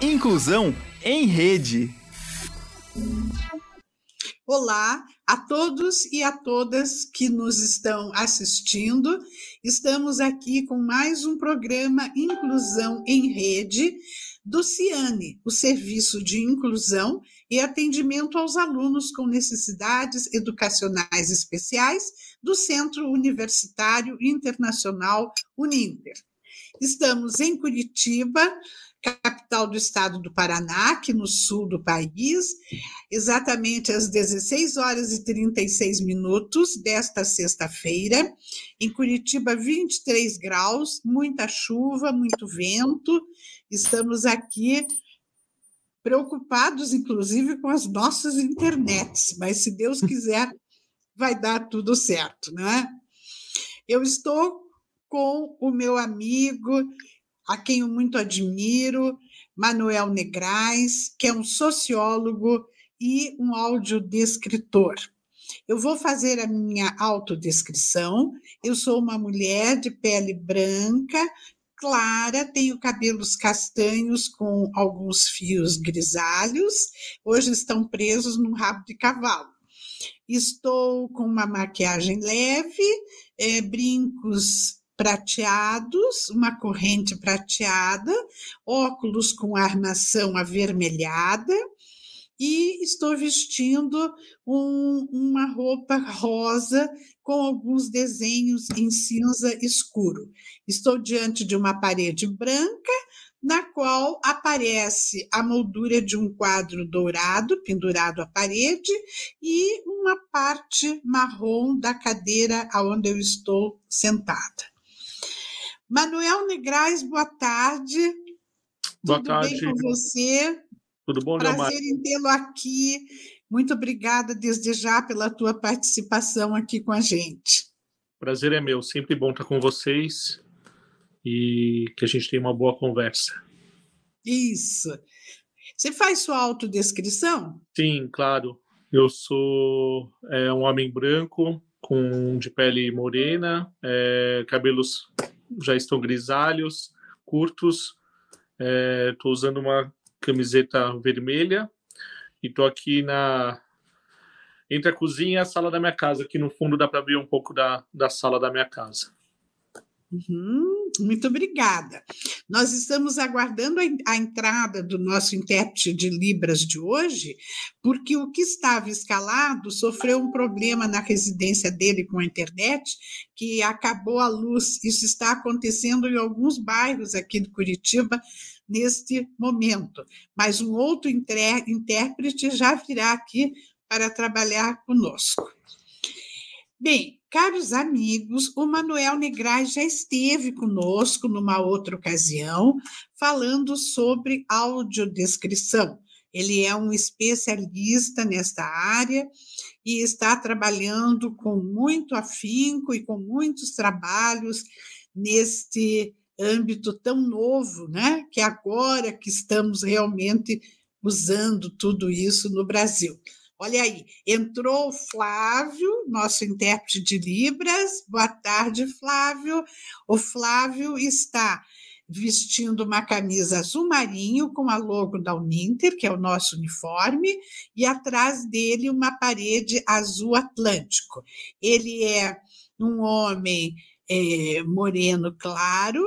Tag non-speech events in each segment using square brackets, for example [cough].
Inclusão em Rede. Olá a todos e a todas que nos estão assistindo. Estamos aqui com mais um programa Inclusão em Rede do CIANE, o Serviço de Inclusão e Atendimento aos Alunos com Necessidades Educacionais Especiais do Centro Universitário Internacional Uninter. Estamos em Curitiba, capital do estado do Paraná, aqui no sul do país, exatamente às 16 horas e 36 minutos desta sexta-feira. Em Curitiba, 23 graus, muita chuva, muito vento. Estamos aqui preocupados, inclusive, com as nossas internets, mas se Deus quiser, vai dar tudo certo, não é? Eu estou com o meu amigo a quem eu muito admiro, Manuel Negrais, que é um sociólogo e um audiodescritor. Eu vou fazer a minha autodescrição. Eu sou uma mulher de pele branca, clara, tenho cabelos castanhos com alguns fios grisalhos, hoje estão presos num rabo de cavalo. Estou com uma maquiagem leve, é, brincos prateados, uma corrente prateada, óculos com armação avermelhada e estou vestindo um, uma roupa rosa com alguns desenhos em cinza escuro. Estou diante de uma parede branca na qual aparece a moldura de um quadro dourado pendurado à parede e uma parte marrom da cadeira aonde eu estou sentada. Manuel Negrais, boa tarde. Boa Tudo tarde. bem com você? Tudo bom, Prazer Leomar? em tê-lo aqui. Muito obrigada desde já pela tua participação aqui com a gente. Prazer é meu. Sempre bom estar com vocês e que a gente tenha uma boa conversa. Isso. Você faz sua autodescrição? Sim, claro. Eu sou é, um homem branco, com de pele morena, é, cabelos já estão grisalhos, curtos. Estou usando uma camiseta vermelha e estou aqui na entre a cozinha e a sala da minha casa. Aqui no fundo dá para ver um pouco da, da sala da minha casa. Uhum, muito obrigada. Nós estamos aguardando a, a, entrada do nosso intérprete de Libras de hoje, porque o que estava escalado sofreu um problema na residência dele com a internet, que acabou a luz. Isso está acontecendo em alguns bairros aqui de Curitiba neste momento. Mas um outro intérprete já virá aqui para trabalhar conosco. Bem, caros amigos, o Manuel Negrais já esteve conosco numa outra ocasião, falando sobre audiodescrição. Ele é um especialista nesta área e está trabalhando com muito afinco e com muitos trabalhos neste âmbito tão novo, né? Que agora que estamos realmente usando tudo isso no Brasil. Olha aí, entrou o Flávio, nosso intérprete de Libras. Boa tarde, Flávio. O Flávio está vestindo uma camisa azul marinho com a logo da Uninter, que é o nosso uniforme, e atrás dele uma parede azul atlântico. Ele é um homem é, moreno claro,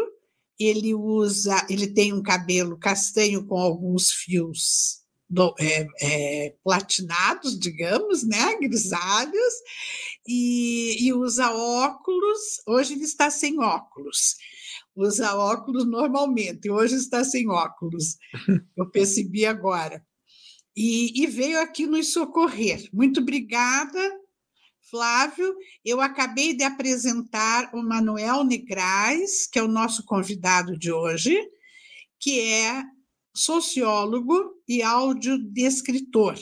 ele usa, ele tem um cabelo castanho com alguns fios do, é, é, platinados, digamos, né, grisalhos, e, e, usa óculos. Hoje ele está sem óculos. Usa óculos normalmente, hoje está sem óculos. [laughs] Eu percebi agora. E, e veio aqui nos socorrer. Muito obrigada, Flávio. Eu acabei de apresentar o Manuel Negrais, que é o nosso convidado de hoje, que é sociólogo e audiodescritor.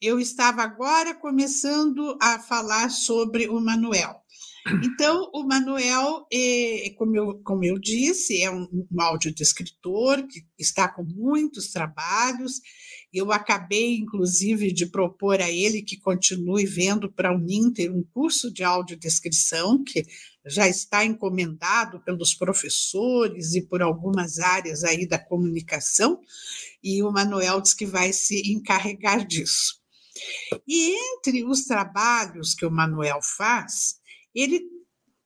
Eu estava agora começando a falar sobre o Manuel. Então, o Manuel, é, como, eu, como eu disse, é um, um audiodescritor que está com muitos trabalhos. Eu acabei, inclusive, de propor a ele que continue vendo para o Ninter um curso de audiodescrição, que já está encomendado pelos professores e por algumas áreas aí da comunicação, e o Manuel diz que vai se encarregar disso. E entre os trabalhos que o Manuel faz, ele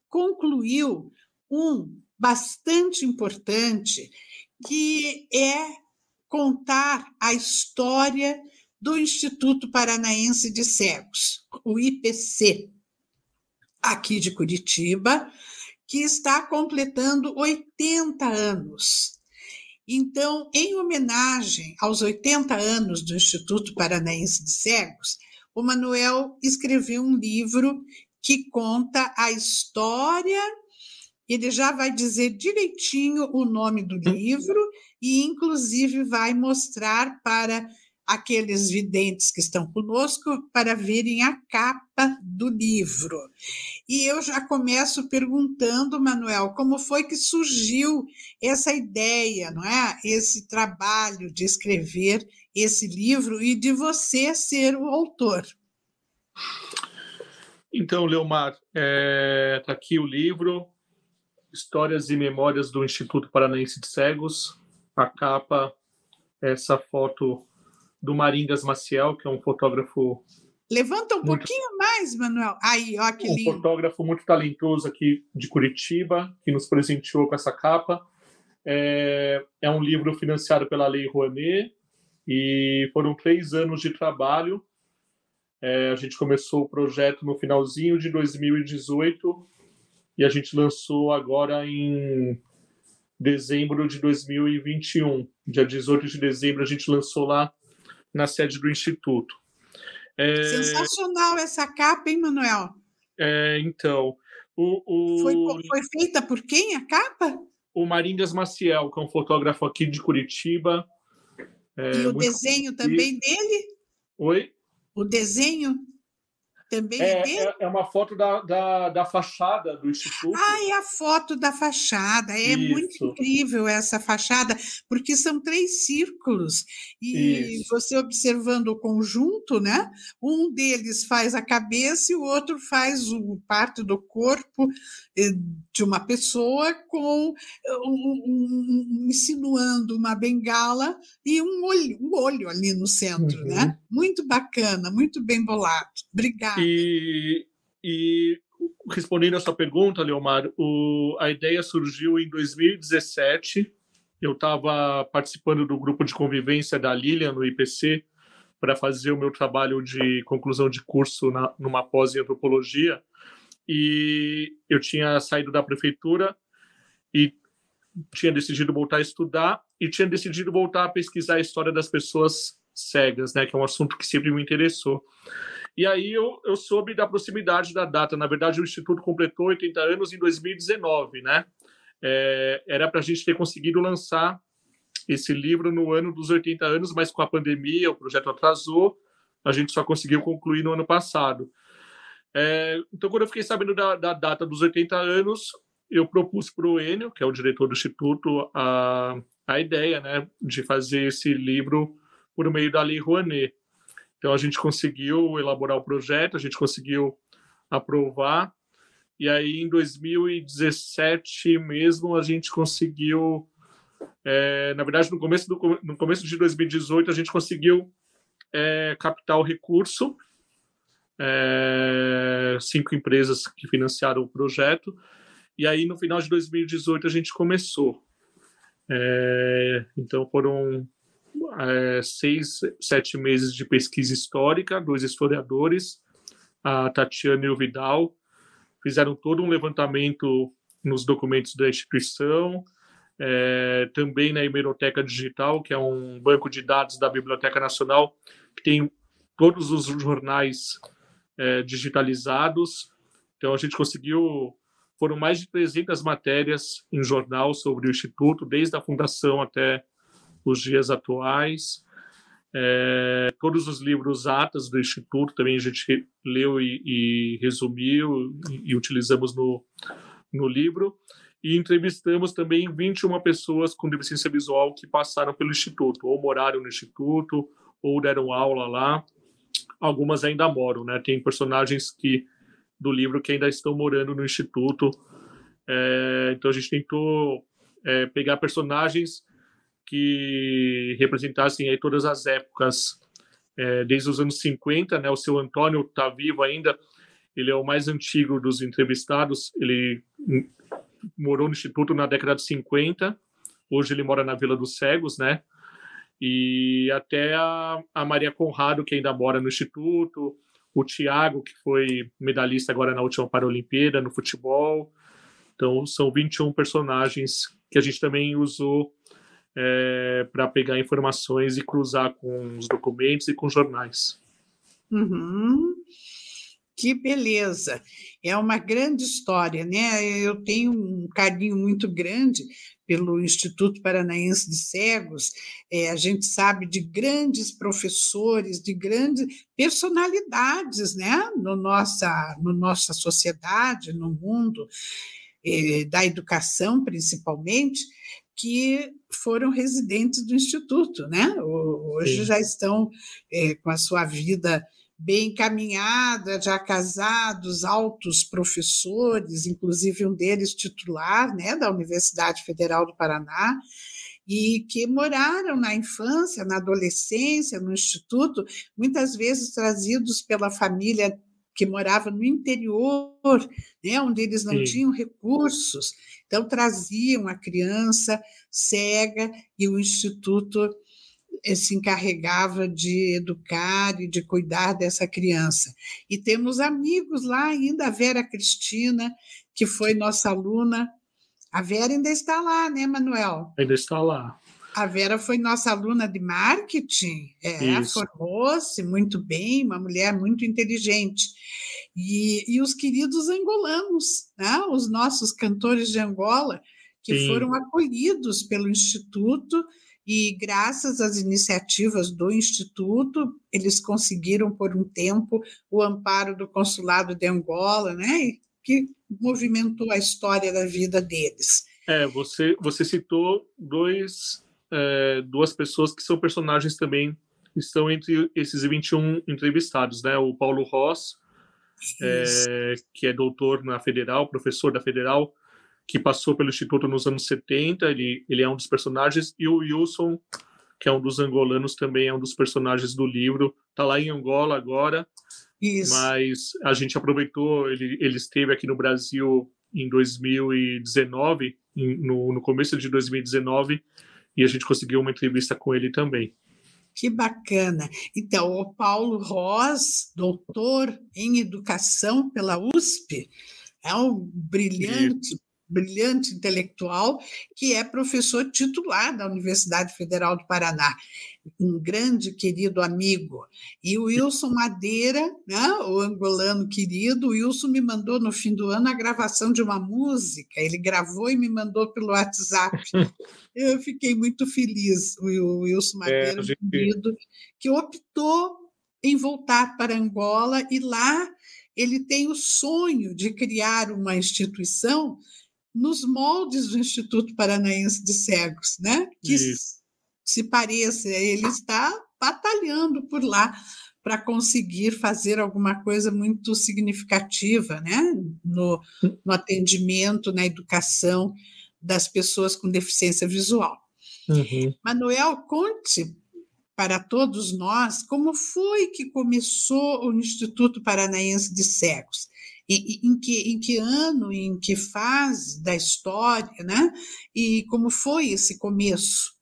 concluiu um bastante importante, que é contar a história do Instituto Paranaense de Cegos, o IPC, aqui de Curitiba, que está completando 80 anos. Então, em homenagem aos 80 anos do Instituto Paranaense de Cegos, o Manuel escreveu um livro que conta a história. Ele já vai dizer direitinho o nome do livro e, inclusive, vai mostrar para aqueles videntes que estão conosco para verem a capa do livro. E eu já começo perguntando, Manuel, como foi que surgiu essa ideia, não é? Esse trabalho de escrever esse livro e de você ser o autor. Então, Leomar, está é, tá aqui o livro Histórias e Memórias do Instituto Paranaense de Cegos. A capa, essa foto do Maringas Maciel, que é um fotógrafo. Levanta um muito... pouquinho mais, Manuel. Aí, ó, que lindo. Um fotógrafo muito talentoso aqui de Curitiba, que nos presenteou com essa capa. É, é um livro financiado pela Lei Rouanet e foram três anos de trabalho é, a gente começou o projeto no finalzinho de 2018 e a gente lançou agora em dezembro de 2021. Dia 18 de dezembro a gente lançou lá na sede do Instituto. É... Sensacional essa capa, hein, Manuel? É, então. O, o... Foi, foi, feita por quem a capa? O Maringas Maciel, que é um fotógrafo aqui de Curitiba. É, e o desenho também dele? Oi? O desenho também é, é, é, uma foto da, da, da, fachada do Instituto. Ah, é a foto da fachada. É Isso. muito incrível essa fachada, porque são três círculos. E Isso. você observando o conjunto, né? Um deles faz a cabeça e o outro faz o parte do corpo eh, de uma pessoa com um, um, insinuando uma bengala e um olho, um olho ali no centro, né? uhum. né? Muito bacana, muito bem bolado. Obrigada. E, e respondendo a sua pergunta, Leomar, o, a ideia surgiu em 2017. Eu estava participando do grupo de convivência da Lilian no IPC para fazer o meu trabalho de conclusão de curso na, numa pós em antropologia. E eu tinha saído da prefeitura e tinha decidido voltar a estudar e tinha decidido voltar a pesquisar a história das pessoas cegas, né, que é um assunto que sempre me interessou. E aí eu, eu soube da proximidade da data. Na verdade, o Instituto completou 80 anos em 2019, né? É, era para a gente ter conseguido lançar esse livro no ano dos 80 anos, mas com a pandemia o projeto atrasou, a gente só conseguiu concluir no ano passado. É, então, quando eu fiquei sabendo da, da, data dos 80 anos, eu propus para o Enio, que é o diretor do Instituto, a, a ideia né, de fazer esse livro por meio da Lei Rouanet. Então a gente conseguiu elaborar o projeto, a gente conseguiu aprovar, e aí em 2017 mesmo a gente conseguiu, é, na verdade no começo, do, no começo de 2018 a gente conseguiu é, captar o recurso, é, cinco empresas que financiaram o projeto, e aí no final de 2018 a gente começou. Então foram é, seis, sete meses de pesquisa histórica, dois historiadores, a Tatiana e o Vidal, fizeram todo um levantamento nos documentos da instituição, é, também na Hemeroteca Digital, que é um banco de dados da Biblioteca Nacional, que tem todos os jornais é, digitalizados. Então, a gente conseguiu. Foram mais de 300 matérias em jornal sobre o Instituto, desde a fundação até os dias atuais. É, todos os livros atas do Instituto também a gente leu e, e resumiu e, e, utilizamos no, no livro. E entrevistamos também 21 pessoas com deficiência visual que passaram pelo Instituto, ou moraram no Instituto, ou deram aula lá. Algumas ainda moram, né? Tem personagens que do livro que ainda estão morando no Instituto. É, então a gente tentou é, pegar personagens que representassem aí todas as épocas, é, desde os anos 50, né? O seu Antônio está vivo ainda, ele é o mais antigo dos entrevistados, ele morou no Instituto na década de 50, hoje ele mora na Vila dos Cegos, né? E até a, a Maria Conrado, que ainda mora no Instituto, o Tiago, que foi medalhista agora na última Paralimpíada no futebol. Então, são 21 personagens que a gente também usou é, para pegar informações e cruzar com os documentos e com jornais. Uhum. Que beleza! É uma grande história, né? Eu tenho um carinho muito grande pelo Instituto Paranaense de Cegos. É, a gente sabe de grandes professores, de grandes personalidades, né? No nossa, no nossa sociedade, no mundo é, da educação, principalmente, que foram residentes do Instituto, né? Hoje Sim. já estão é, com a sua vida bem encaminhada, já casados, altos professores, inclusive um deles titular, né, da Universidade Federal do Paraná, e que moraram na infância, na adolescência, no instituto, muitas vezes trazidos pela família que morava no interior, né, onde eles não Sim. tinham recursos. Então, traziam a criança cega e o instituto eh, se encarregava de educar e de cuidar dessa criança. E temos amigos lá ainda, a Vera Cristina, que foi nossa aluna. A Vera ainda está lá, né, Manuel? Ainda está lá. A Vera foi nossa aluna de marketing, é, formou-se muito bem, uma mulher muito inteligente. E, e os queridos angolanos, né? os nossos cantores de Angola, que Sim. foram acolhidos pelo Instituto e graças às iniciativas do Instituto, eles conseguiram por um tempo o amparo do consulado de Angola, né? Que movimentou a história da vida deles. É, você você citou dois é, duas pessoas que são personagens também estão entre esses 21 entrevistados, né? O Paulo Ross, é, que é doutor na Federal, professor da Federal, que passou pelo Instituto nos anos 70, ele, ele é um dos personagens, e o Wilson, que é um dos angolanos, também é um dos personagens do livro, está lá em Angola agora, Isso. mas a gente aproveitou, ele, ele esteve aqui no Brasil em 2019, em, no, no começo de 2019, e a gente conseguiu uma entrevista com ele também. Que bacana. Então, o Paulo Ross, doutor em educação pela USP, é um brilhante brilhante intelectual, que é professor titular da Universidade Federal do Paraná, um grande querido amigo. E o Wilson Madeira, né, o angolano querido, o Wilson me mandou no fim do ano a gravação de uma música, ele gravou e me mandou pelo WhatsApp. [laughs] Eu fiquei muito feliz, o Wilson é, Madeira, é, gente... querido, que optou em voltar para Angola e lá ele tem o sonho de criar uma instituição nos moldes do Instituto Paranaense de Cegos, né? que Isso. se pareça, ele está batalhando por lá para conseguir fazer alguma coisa muito significativa né? no, no atendimento, na educação das pessoas com deficiência visual. Uhum. Manuel, conte para todos nós como foi que começou o Instituto Paranaense de Cegos em, que, em que ano, em que fase da história, né? E como foi esse começo?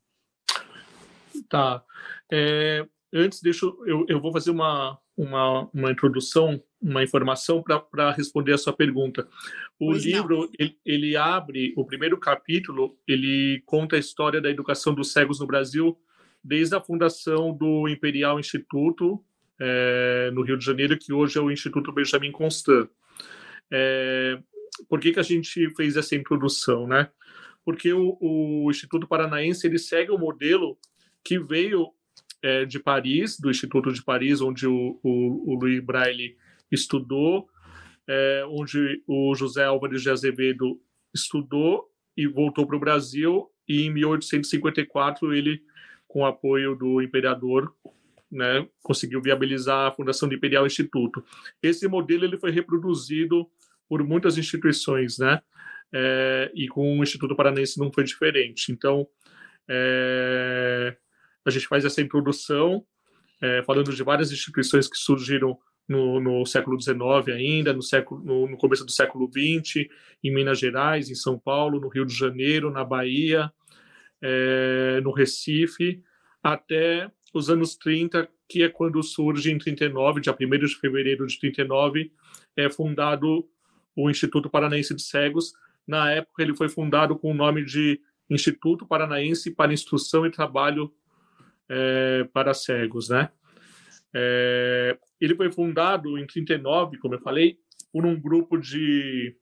Tá. É, antes, deixa eu, eu vou fazer uma, uma, uma introdução, uma informação para responder a sua pergunta. O pois livro, ele, ele, abre, o primeiro capítulo, ele conta a história da educação dos cegos no Brasil desde a fundação do Imperial Instituto, é, no Rio de Janeiro, que hoje é o Instituto Benjamin Constant. É, por que, que a gente fez essa introdução, né? Porque o, o Instituto Paranaense ele segue o modelo que veio é, de Paris, do Instituto de Paris, onde o, o, o Louis Braille estudou, é, onde o José Álvares de Azevedo estudou e voltou para o Brasil, e em 1854 ele, com apoio do imperador, né, conseguiu viabilizar a fundação do Imperial Instituto. Esse modelo ele foi reproduzido por muitas instituições, né, é, e com o Instituto Paranense não foi diferente. Então, é, a gente faz essa introdução, é, falando de várias instituições que surgiram no, no século XIX ainda, no, século, no, no, começo do século XX, em Minas Gerais, em São Paulo, no Rio de Janeiro, na Bahia, é, no Recife, até os anos 30, que é quando surge em 39, dia 1 de fevereiro de 39, é fundado o Instituto Paranaense de Cegos. Na época, ele foi fundado com o nome de Instituto Paranaense para Instrução e Trabalho é, para Cegos, né? É, ele foi fundado em 39, como eu falei, por um grupo de,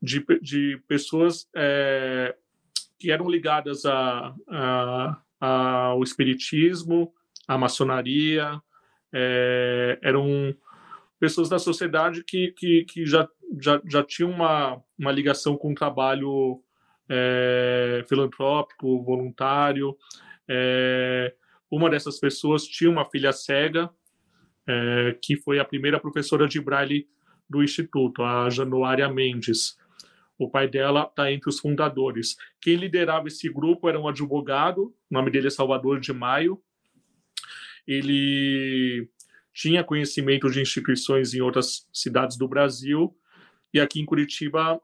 de, de pessoas é, que eram ligadas a, a, ao espiritismo, à maçonaria, é, eram pessoas da sociedade que, que, que já, já, já tinham uma, uma ligação com o trabalho é, filantrópico, voluntário. É, uma dessas pessoas tinha uma filha cega, é, que foi a primeira professora de braille do Instituto, a Januária Mendes. O pai dela está entre os fundadores. Quem liderava esse grupo era um advogado, o nome dele é Salvador de Maio. Ele tinha conhecimento de instituições em outras cidades do Brasil e aqui em Curitiba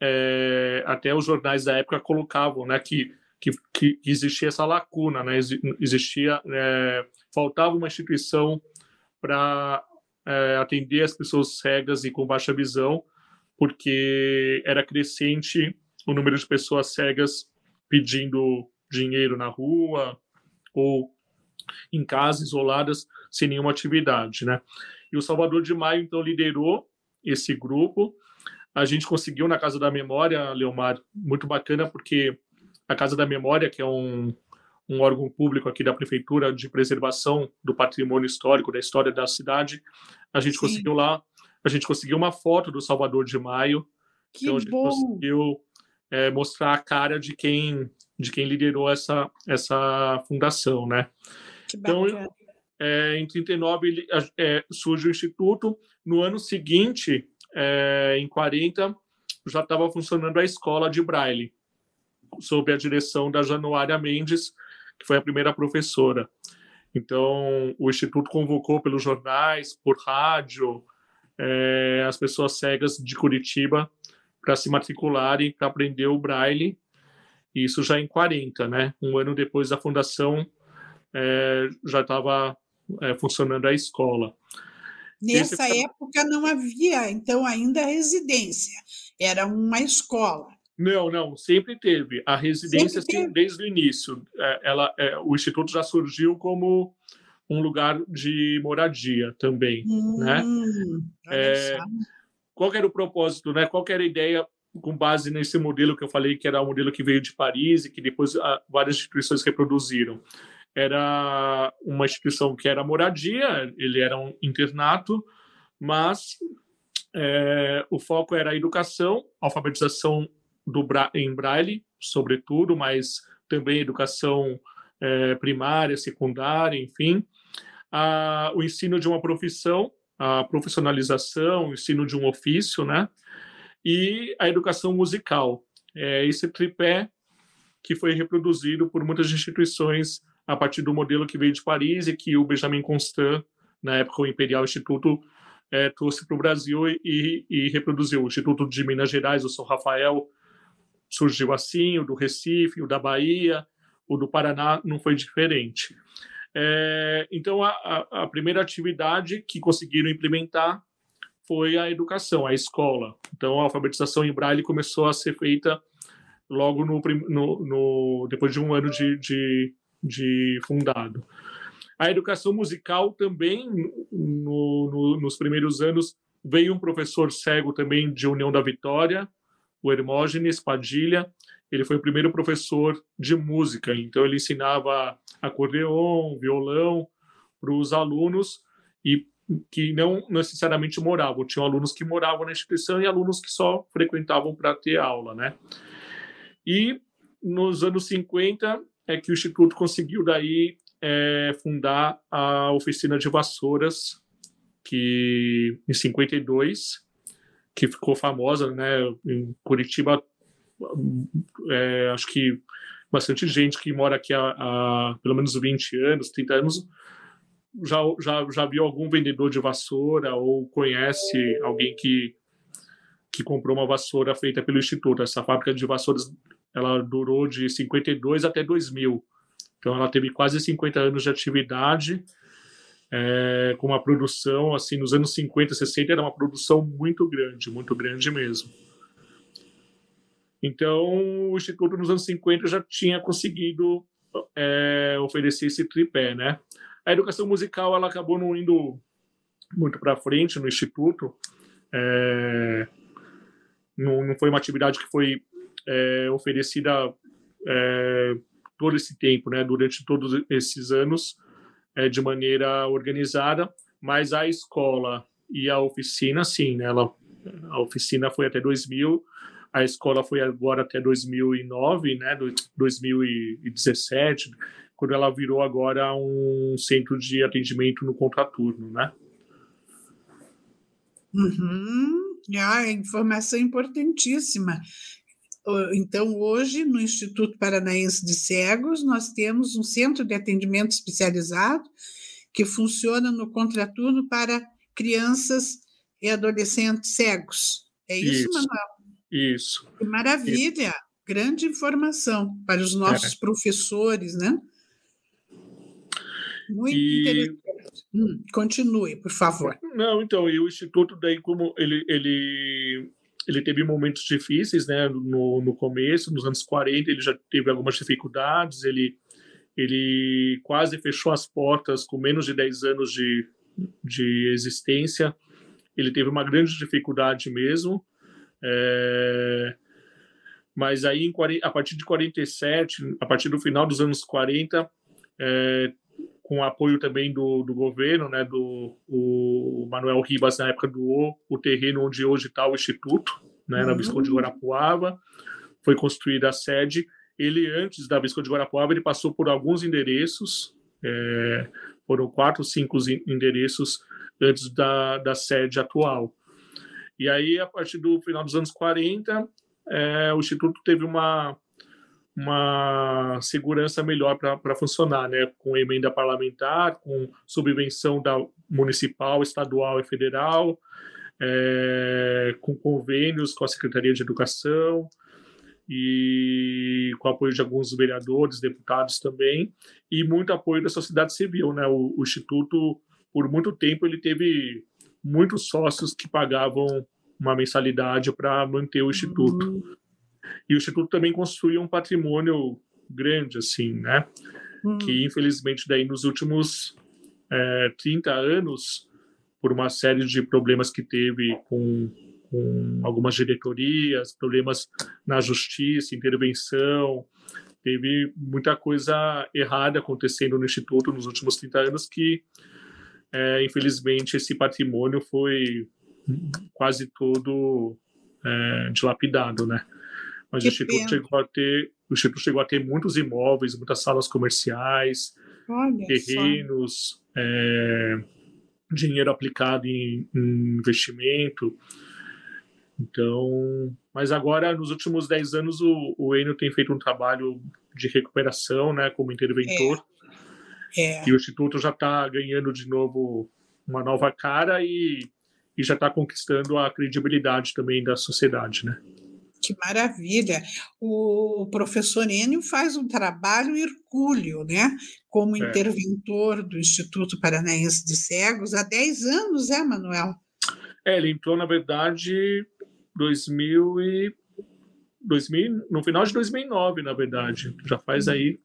é, até os jornais da época colocavam né, que, que, que existia essa lacuna, né, existia é, faltava uma instituição para é, atender as pessoas cegas e com baixa visão porque era crescente o número de pessoas cegas pedindo dinheiro na rua ou em casas isoladas sem nenhuma atividade, né? E o Salvador de Maio então liderou esse grupo. A gente conseguiu na Casa da Memória, Leomar, muito bacana porque a Casa da Memória, que é um, um órgão público aqui da prefeitura de preservação do patrimônio histórico da história da cidade, a gente Sim. conseguiu lá a gente conseguiu uma foto do Salvador de Maio. Que então a gente bom. conseguiu é, mostrar a cara de quem de quem liderou essa essa fundação, né? Que então, é, em 39 ele, é, surge o instituto. No ano seguinte, é, em 40, já estava funcionando a escola de Braille, sob a direção da Januária Mendes, que foi a primeira professora. Então, o instituto convocou pelos jornais, por rádio, é, as pessoas cegas de Curitiba para se matricularem para aprender o braille. Isso já em 40, né? Um ano depois da fundação, é, já estava é, funcionando a escola. Nessa Esse... época não havia, então, ainda residência, era uma escola. Não, não, sempre teve. A residência, sim, desde o início. É, ela, é, o Instituto já surgiu como um lugar de moradia também, hum, né? É, qual era o propósito, né? Qual era a ideia com base nesse modelo que eu falei que era o modelo que veio de Paris e que depois ah, várias instituições reproduziram? Era uma instituição que era moradia, ele era um internato, mas é, o foco era a educação, alfabetização do Bra em Braille, sobretudo, mas também educação é, primária, secundária, enfim, a, o ensino de uma profissão, a profissionalização, o ensino de um ofício, né? E a educação musical. É esse tripé que foi reproduzido por muitas instituições a partir do modelo que veio de Paris e que o Benjamin Constant, na época o Imperial Instituto, é, trouxe para o Brasil e, e, reproduziu. O Instituto de Minas Gerais, o São Rafael, surgiu assim, o do Recife, o da Bahia, o do Paraná não foi diferente. É, então, a, a, primeira atividade que conseguiram implementar foi a educação, a escola. Então, a alfabetização em braille começou a ser feita logo no, no, no depois de um ano de, de, de, fundado. A educação musical também, no, nos primeiros anos, veio um professor cego também de União da Vitória, o Hermógenes Padilha, ele foi o primeiro professor de música, então ele ensinava acordeon, violão para os alunos e que não necessariamente moravam, tinham alunos que moravam na instituição e alunos que só frequentavam para ter aula, né? E nos anos 50 é que o instituto conseguiu daí é, fundar a oficina de vassouras que em 52 que ficou famosa, né? Em Curitiba, é, acho que bastante gente que mora aqui há, há, pelo menos 20 anos, 30 anos, já, já, já viu algum vendedor de vassoura ou conhece alguém que, que comprou uma vassoura feita pelo Instituto. Essa fábrica de vassouras ela durou de 52 até 2000. Então, ela teve quase 50 anos de atividade é, com uma produção, assim, nos anos 50, 60, era uma produção muito grande, muito grande mesmo. Então, o Instituto, nos anos 50, já tinha conseguido é, oferecer esse tripé, né? A educação musical, ela acabou não indo muito para frente no Instituto, é, não, não, foi uma atividade que foi é, oferecida é, todo esse tempo, né? Durante todos esses anos, é, de maneira organizada, mas a escola e a oficina, sim, né? Ela, a oficina foi até 2000, a escola foi agora até 2009, né? 2017, quando ela virou agora um centro de atendimento no contraturno, né? Uhum. Ah, informação importantíssima. Então, hoje, no Instituto Paranaense de Cegos, nós temos um centro de atendimento especializado que funciona no contraturno para crianças e adolescentes cegos. É isso, isso Manuel? Isso. Que maravilha! Isso. Grande informação para os nossos é. professores, né? Muito e... interessante. Hum, continue, por favor. Não, então, e o Instituto, daí, como ele, ele ele teve momentos difíceis, né, no, no começo, nos anos 40, ele já teve algumas dificuldades, ele, ele quase fechou as portas com menos de 10 anos de, de existência, ele teve uma grande dificuldade mesmo, é, mas aí em, a partir de 47, a partir do final dos anos 40, é, com apoio também do, do governo, né, do o Manuel Ribas, na época doou o terreno onde hoje está o Instituto, né, na Visconde de uhum. Guarapuava, foi construída a sede. Ele, antes da Visconde de Guarapuava, ele passou por alguns endereços, é, foram quatro, cinco endereços antes da, da sede atual. E aí, a partir do final dos anos 40, é, o Instituto teve uma uma segurança melhor para funcionar, né? com emenda parlamentar, com subvenção da municipal, estadual e federal, é, com convênios com a Secretaria de Educação e com apoio de alguns vereadores, deputados também, e muito apoio da sociedade civil. Né? O, o Instituto, por muito tempo, ele teve muitos sócios que pagavam uma mensalidade para manter o Instituto. Uhum. E o Instituto também construiu um patrimônio grande, assim, né? Hum. Que, infelizmente, daí nos últimos é, 30 anos, por uma série de problemas que teve com, com algumas diretorias, problemas na justiça, intervenção, teve muita coisa errada acontecendo no Instituto nos últimos 30 anos que, é, infelizmente, esse patrimônio foi quase todo é, dilapidado, né? Mas que o Instituto chegou a ter o Instituto chegou a ter muitos imóveis, muitas salas comerciais, Olha terrenos, é, dinheiro aplicado em, em, investimento. Então, mas agora, nos últimos 10 anos, o, o Enio tem feito um trabalho de recuperação, né, como interventor. É. É. E o Instituto já está ganhando de novo uma nova cara e, e já está conquistando a credibilidade também da sociedade, né? Que maravilha! O professor Enio faz um trabalho hercúleo, né? Como é. interventor do Instituto Paranaense de Cegos há 10 anos, é, Manuel? É, ele entrou, na verdade, 2000 e 2000, no final de 2009, na verdade. Já faz aí,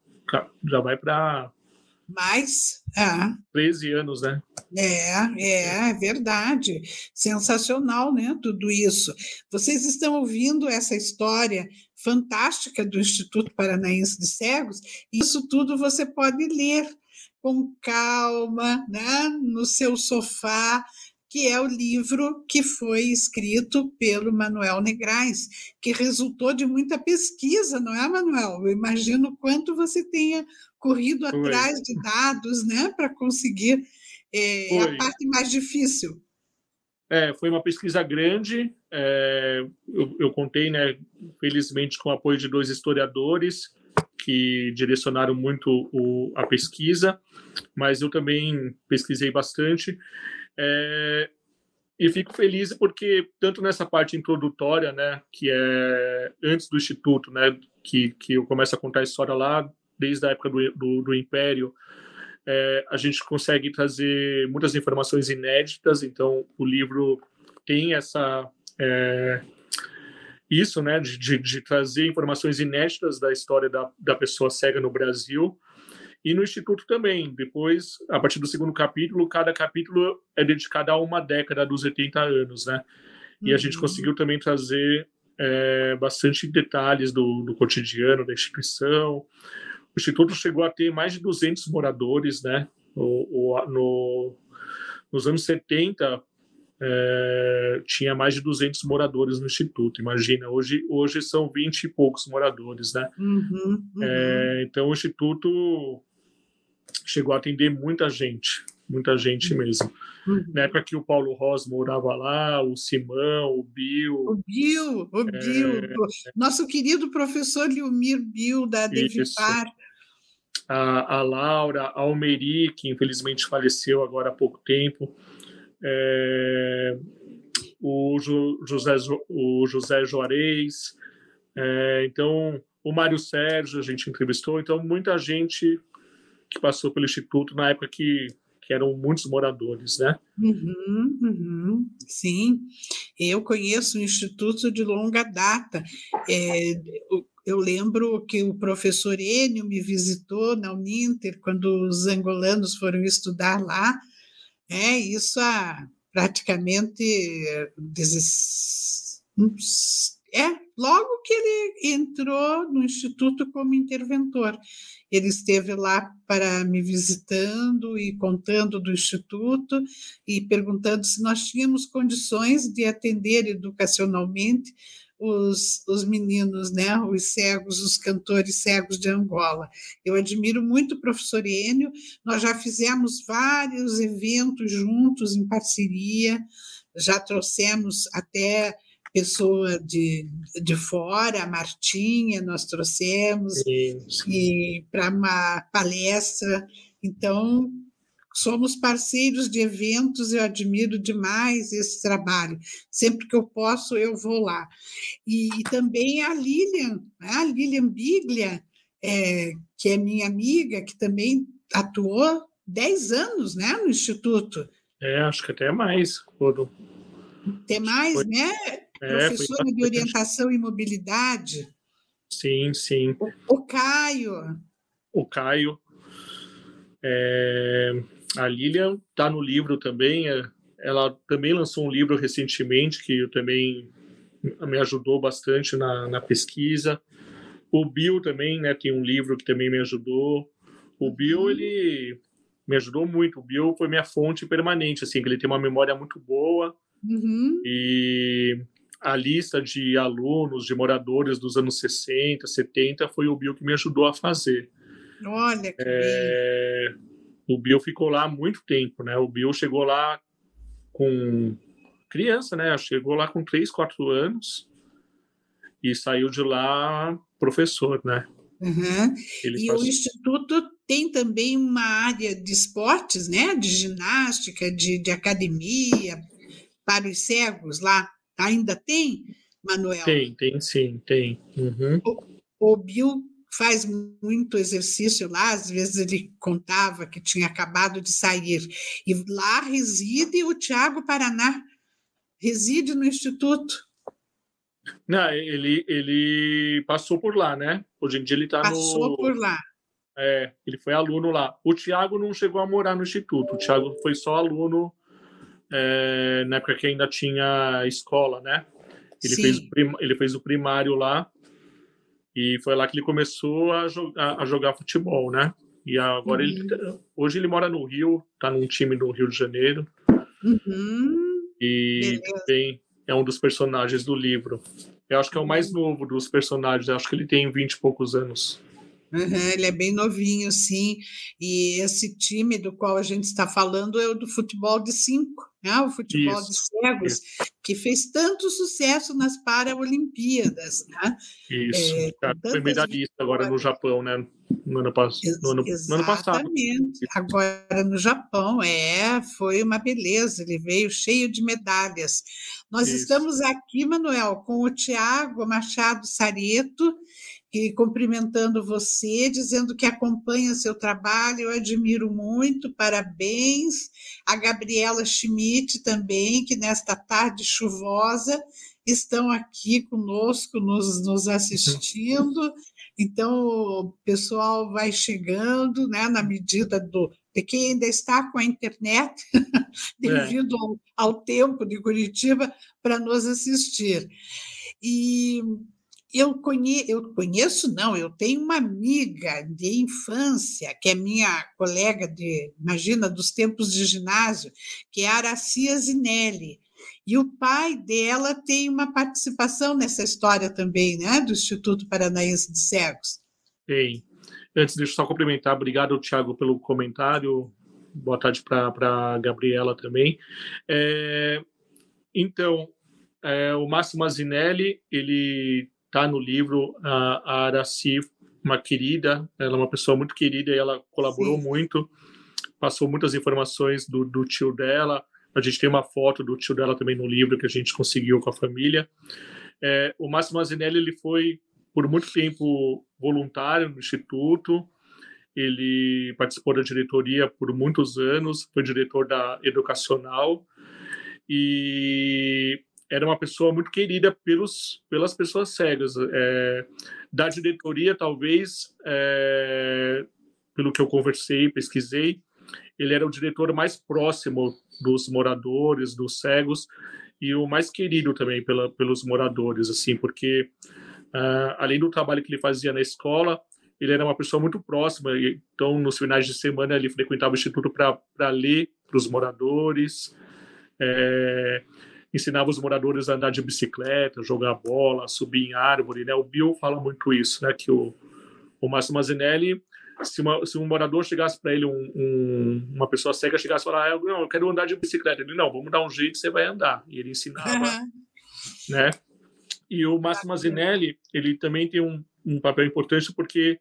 já vai para Mas. É. 13 anos, né? É, é, é verdade. Sensacional, né? Tudo isso. Vocês estão ouvindo essa história fantástica do Instituto Paranaense de Cegos, isso tudo você pode ler com calma, né? no seu sofá, que é o livro que foi escrito pelo Manuel Negrais, que resultou de muita pesquisa, não é, Manuel? Eu imagino quanto você tenha corrido foi. atrás de dados né, para conseguir. É, a parte mais difícil. É, foi uma pesquisa grande. É, eu, eu, contei, né, felizmente, com o apoio de dois historiadores que direcionaram muito o, a pesquisa, mas eu também pesquisei bastante. É, e fico feliz porque tanto nessa parte introdutória, né, que é antes do instituto, né, que que eu começo a contar a história lá desde a época do, do, do Império, é, a gente consegue trazer muitas informações inéditas. Então, o livro tem essa é, isso, né, de, de, de, trazer informações inéditas da história da, da pessoa cega no Brasil e no Instituto também. Depois, a partir do segundo capítulo, cada capítulo é dedicado a uma década dos 80 anos, né? E uhum. a gente uhum. conseguiu também trazer é, bastante detalhes do, do cotidiano da instituição. O Instituto chegou a ter mais de 200 moradores, né? O, o, no, nos anos 70, é, tinha mais de 200 moradores no Instituto. Imagina, hoje, hoje são 20 e poucos moradores, né? Uhum, uhum. É, então, o Instituto chegou a atender muita gente, muita gente mesmo. Uhum. Na época que o Paulo Ross morava lá, o Simão, o Bill. O Bill, o é... Bill. Nosso querido professor Liumir Bill, da Devipar. A, a Laura, a Almeri, que infelizmente faleceu agora há pouco tempo. É... O, José, o José Juarez. É... Então, o Mário Sérgio, a gente entrevistou. Então, muita gente que passou pelo Instituto na época que, que eram muitos moradores, né? Uhum, uhum, sim, eu conheço o Instituto de longa data. É, eu lembro que o professor Enio me visitou na Uninter quando os angolanos foram estudar lá. É isso há praticamente é logo que ele entrou no instituto como interventor. Ele esteve lá para me visitando e contando do instituto e perguntando se nós tínhamos condições de atender educacionalmente os, os meninos, né, os cegos, os cantores cegos de Angola. Eu admiro muito o professor Enio, nós já fizemos vários eventos juntos, em parceria, já trouxemos até pessoa de, de fora, a Martinha, nós trouxemos, para uma palestra. Então, somos parceiros de eventos, eu admiro demais esse trabalho. Sempre que eu posso, eu vou lá. E, e também a Lilian, né, a Lilian Biglia, é, que é minha amiga, que também atuou 10 anos né, no Instituto. É, acho que até mais. Foram. Até mais, foi... né? É, Professora de Orientação e Mobilidade. Sim, sim. O, o Caio. O Caio. É, a Lilian está no livro também. É, ela também lançou um livro recentemente que eu também me ajudou bastante na, na pesquisa. O Bill também, né, tem um livro que também me ajudou. O Bill, uhum. ele me ajudou muito. O Bill foi minha fonte permanente, assim, que ele tem uma memória muito boa. Uhum. E a lista de alunos, de moradores dos anos 60, 70, foi o Bill que me ajudou a fazer. Olha que é, O Bill ficou lá há muito tempo, né? O Bill chegou lá com criança, né? Chegou lá com 3, 4 anos e saiu de lá professor, né? Uhum. E faz... o Instituto tem também uma área de esportes, né? De ginástica, de, de academia para os cegos lá. Ainda tem, Manuel? Tem, tem sim, tem. Uhum. O, o Bill faz muito exercício lá, às vezes ele contava que tinha acabado de sair. E lá reside o Tiago Paraná, reside no Instituto. Não, ele, ele passou por lá, né? Hoje em dia ele está no... Passou por lá. É, ele foi aluno lá. O Tiago não chegou a morar no instituto. O Tiago foi só aluno é, na época que ainda tinha escola, né? Ele fez, prim, ele fez o primário lá e foi lá que ele começou a, jogar, a jogar futebol, né? E agora uhum. ele hoje ele mora no Rio, tá num time do Rio de Janeiro. Uhum. E tem, é um dos personagens do livro. Eu acho que é o mais uhum. novo dos personagens, eu acho que ele tem 20 e poucos anos. Uhum, ele é bem novinho, sim. E esse time do qual a gente está falando é o do futebol de cinco, né? o futebol isso, de cegos, isso. que fez tanto sucesso nas Paralimpíadas. Né? Isso, é, foi medalhista agora no Japão, né? No ano, no ano, no ano passado. Exatamente. Agora no Japão, é, foi uma beleza, ele veio cheio de medalhas. Nós isso. estamos aqui, Manuel, com o Tiago Machado Sareto, e cumprimentando você, dizendo que acompanha seu trabalho, eu admiro muito, parabéns. A Gabriela Schmidt também, que nesta tarde chuvosa estão aqui conosco, nos, nos assistindo. Então, o pessoal vai chegando, né, na medida do. De quem ainda está com a internet, [laughs] devido é. ao, ao tempo de Curitiba, para nos assistir. E eu, conhe, eu conheço, não, eu tenho uma amiga de infância, que é minha colega de, imagina, dos tempos de ginásio, que é Aracia Zinelli. E o pai dela tem uma participação nessa história também, né, do Instituto Paranaense de Cegos. Tem. Antes, deixa eu só complementar. Obrigado, Tiago, pelo comentário. Boa tarde para a Gabriela também. É, então, é, o Máximo Azinelli, ele tá no livro a, a Araci, uma querida, ela é uma pessoa muito querida e ela colaborou Sim. muito, passou muitas informações do, do tio dela. A gente tem uma foto do tio dela também no livro que a gente conseguiu com a família. É, o Máximo Azinelli ele foi por muito tempo voluntário no instituto. Ele participou da diretoria por muitos anos, foi diretor da educacional e era uma pessoa muito querida pelos, pelas pessoas cegas. É, da diretoria, talvez, é, pelo que eu conversei, pesquisei, ele era o diretor mais próximo dos moradores, dos cegos, e o mais querido também pela, pelos moradores, assim, porque uh, além do trabalho que ele fazia na escola, ele era uma pessoa muito próxima, então nos finais de semana ele frequentava o instituto para ler para os moradores. É, ensinava os moradores a andar de bicicleta, jogar bola, subir em árvore, né? O Bill fala muito isso, né? Que o, o Márcio Mazinelli, se, uma, se um morador chegasse para ele, um, um, uma pessoa cega chegasse e falar, ah, eu, não, eu quero andar de bicicleta. Ele, não, vamos dar um jeito, você vai andar. E ele ensinava, uhum. né? E o Márcio Mazinelli, ele também tem um, um papel importante porque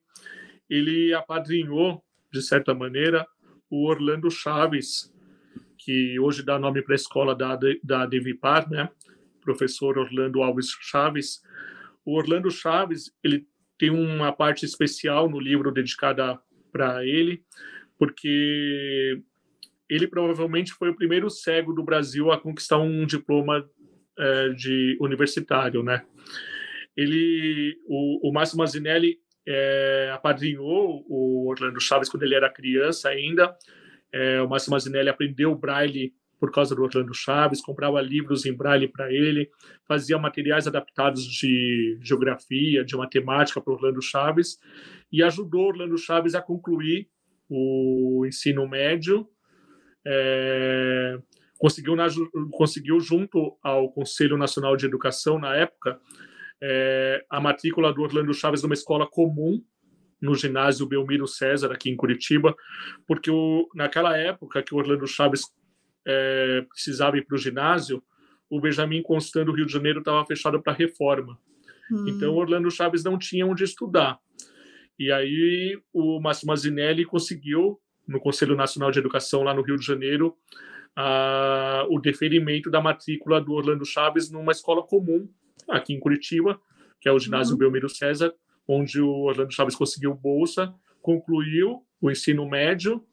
ele apadrinhou, de certa maneira, o Orlando Chaves, que hoje dá nome para a escola da, da Devipar, né? professor Orlando Alves Chaves. O Orlando Chaves, ele tem uma parte especial no livro dedicada para ele, porque ele provavelmente foi o primeiro cego do Brasil a conquistar um diploma é, de universitário, né? Ele, o, o Márcio Mazinelli é, apadrinhou o Orlando Chaves quando ele era criança ainda, é, o Márcio Mazinelli aprendeu braille por causa do Orlando Chaves, comprava livros em braille para ele, fazia materiais adaptados de geografia, de matemática para Orlando Chaves e ajudou Orlando Chaves a concluir o ensino médio. É, conseguiu, na, conseguiu, junto ao Conselho Nacional de Educação, na época, é, a matrícula do Orlando Chaves numa escola comum no ginásio Belmiro César, aqui em Curitiba, porque o, naquela época que o Orlando Chaves é, precisava ir para o ginásio, o Benjamin Constant do Rio de Janeiro estava fechado para reforma. Hum. Então, o Orlando Chaves não tinha onde estudar. E aí, o Máximo Azinelli conseguiu, no Conselho Nacional de Educação, lá no Rio de Janeiro, a, o deferimento da matrícula do Orlando Chaves numa escola comum, aqui em Curitiba, que é o ginásio uhum. Belmiro César, onde o Orlando Chaves conseguiu bolsa, concluiu o ensino médio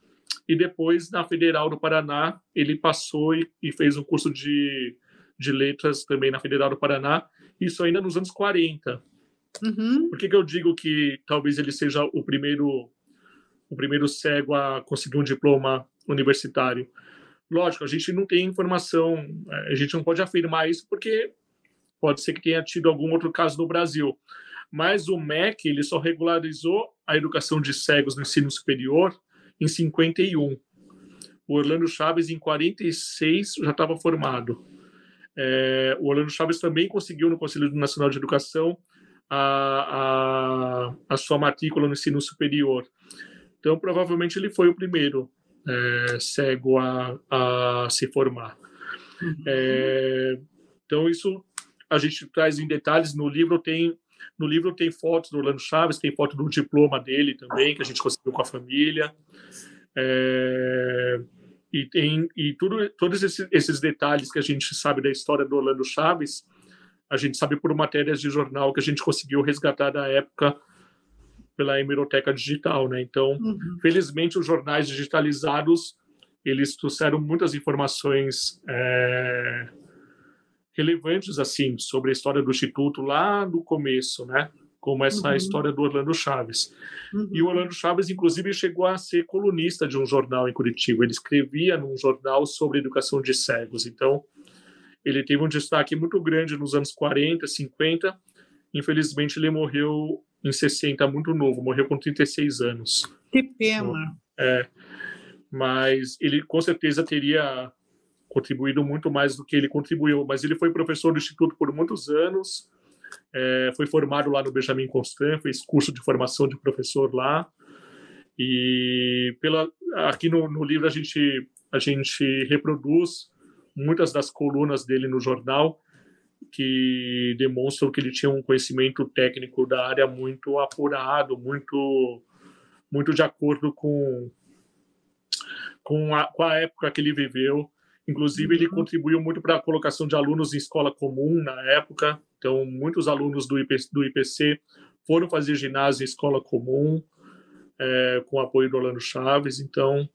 e depois na Federal do Paraná ele passou e, e fez um curso de, de letras também na Federal do Paraná, isso ainda nos anos 40. Uhum. Por que, que eu digo que talvez ele seja o primeiro o primeiro cego a conseguir um diploma universitário. Lógico, a gente não tem informação, é, a gente não pode afirmar isso porque pode ser que tenha tido algum outro caso no Brasil. Mas o MEC ele só regularizou a educação de cegos no ensino superior em 51. O Orlando Chaves, em 46, já estava formado. É, o Orlando Chaves também conseguiu no Conselho Nacional de Educação a, a, a sua matrícula no ensino superior. Então, provavelmente, ele foi o primeiro é, cego a, a se formar. Uhum. É, então, isso a gente traz em detalhes no livro. Tem no livro tem fotos do Orlando Chaves, tem foto do diploma dele também que a gente conseguiu com a família. É, e tem e tudo, todos esses, esses, detalhes que a gente sabe da história do Orlando Chaves, a gente sabe por matérias de jornal que a gente conseguiu resgatar da época pela hemeroteca digital, né? Então, uhum. felizmente, os jornais digitalizados eles trouxeram muitas informações é, relevantes assim sobre a história do instituto lá no começo, né? Como essa uhum. história do Orlando Chaves. Uhum. E o Orlando Chaves, inclusive, chegou a ser colunista de um jornal em Curitiba. Ele escrevia num jornal sobre educação de cegos. Então, ele teve um destaque muito grande nos anos 40, 50. Infelizmente, ele morreu em 60, muito novo, morreu com 36 anos. Que pena. É, mas ele com certeza teria contribuído muito mais do que ele contribuiu. Mas ele foi professor do Instituto por muitos anos, é, foi formado lá no Benjamin Constant, fez curso de formação de professor lá. E pela, aqui no, no livro a gente, a gente reproduz muitas das colunas dele no jornal que demonstram que ele tinha um conhecimento técnico da área muito apurado, muito muito de acordo com com a, com a época que ele viveu. Inclusive, ele uhum. contribuiu muito para a colocação de alunos em escola comum na época. Então, muitos alunos do, IP, do IPC foram fazer ginásio em escola comum, é, com o apoio do Orlando Chaves. Então,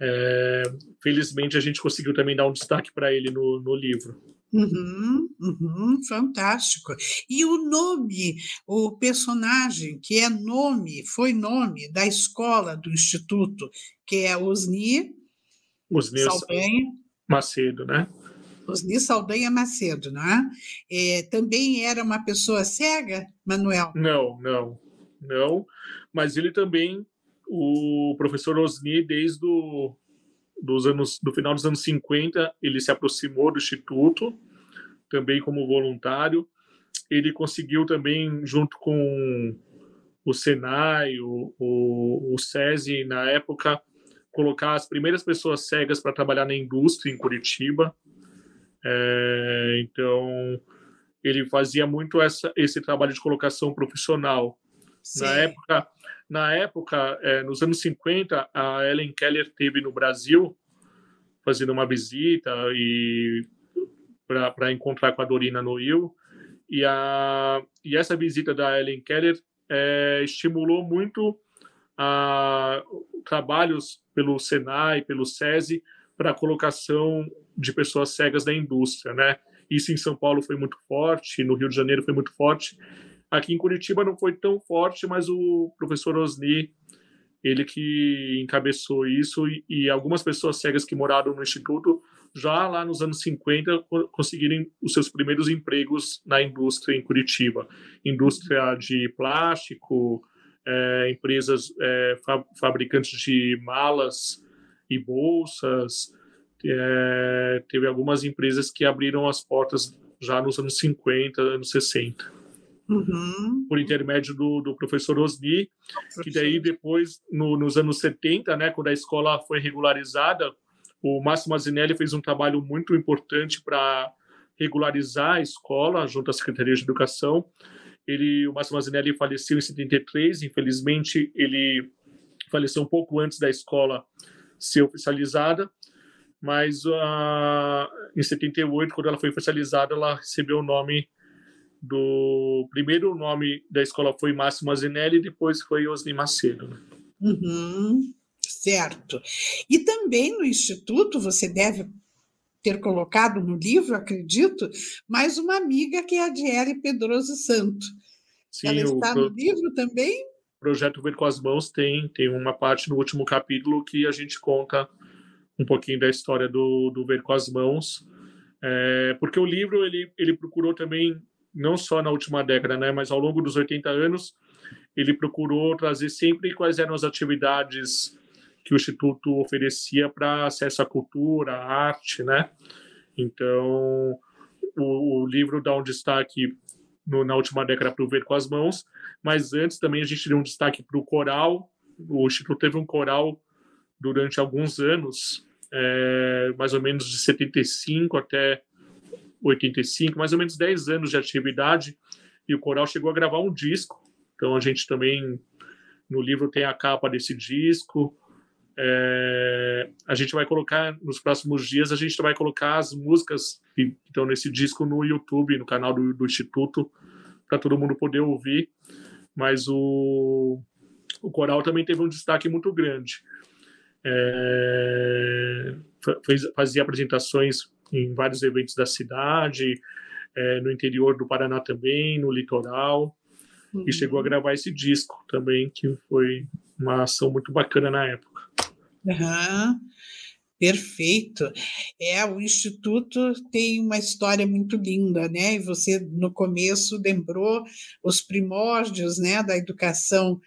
é, felizmente, a gente conseguiu também dar um destaque para ele no, no livro. Uhum, uhum, fantástico. E o nome, o personagem, que é nome, foi nome da escola do Instituto, que é Osni, Osni Saldanha Macedo, né? Osni Saldanha Macedo, não é? é? Também era uma pessoa cega, Manuel? Não, não, não. Mas ele também, o professor Osni, desde o dos anos, do final dos anos 50, ele se aproximou do Instituto, também como voluntário. Ele conseguiu também, junto com o Senai, o, o, o SESI, na época, colocar as primeiras pessoas cegas para trabalhar na indústria em Curitiba. É, então, ele fazia muito essa, esse trabalho de colocação profissional. Sim. Na época, na época, é, nos anos 50, a Ellen Keller teve no Brasil fazendo uma visita e para encontrar com a Dorina Noil e a e essa visita da Ellen Keller é, estimulou muito a, trabalhos pelo Senai, pelo SESI para a colocação de pessoas cegas na indústria, né? Isso em São Paulo foi muito forte, no Rio de Janeiro foi muito forte Aqui em Curitiba não foi tão forte, mas o professor Osni, ele que encabeçou isso e, e algumas pessoas cegas que moraram no instituto já lá nos anos 50 conseguiram os seus primeiros empregos na indústria em Curitiba, indústria de plástico, é, empresas é, fabricantes de malas e bolsas, é, teve algumas empresas que abriram as portas já nos anos 50, anos 60 uhum. por intermédio do, do professor Osni, que daí depois, no, nos anos 70, né, quando a escola foi regularizada, o Máximo Azinelli fez um trabalho muito importante para regularizar a escola junto à Secretaria de Educação. Ele, o Máximo Azinelli faleceu em 73, infelizmente ele faleceu um pouco antes da escola ser oficializada, mas uh, em 78, quando ela foi oficializada, ela recebeu o nome do primeiro nome da escola foi Máximo Azinelli, depois foi Osni Macedo. Né? Uhum, certo. E também no Instituto você deve ter colocado no livro, acredito, mais uma amiga que é a Diele Pedroso Santo. Sim, Ela está o... no livro também? projeto Ver com as Mãos tem, tem uma parte no último capítulo que a gente conta um pouquinho da história do, do Ver com as Mãos, é, porque o livro ele, ele procurou também, não só na última década, né, mas ao longo dos 80 anos, ele procurou trazer sempre quais eram as atividades que o Instituto oferecia para acesso à cultura, à arte, né? Então, o, o livro dá um destaque no, na última década para o Ver com as Mãos, mas antes também a gente deu um destaque para o coral. O Instituto teve um coral durante alguns anos, é, mais ou menos de 75 até 85, mais ou menos 10 anos de atividade, e o coral chegou a gravar um disco. Então a gente também no livro tem a capa desse disco. É, a gente vai colocar nos próximos dias a gente vai colocar as músicas que estão nesse disco no YouTube, no canal do, do Instituto, para todo mundo poder ouvir. Mas o, o coral também teve um destaque muito grande. É, fez, fazia apresentações em vários eventos da cidade, é, no interior do Paraná também, no litoral, uhum. e chegou a gravar esse disco também, que foi uma ação muito bacana na época. Uhum. Perfeito. É, o Instituto tem uma história muito linda, né? E você, no começo, lembrou os primórdios né, da educação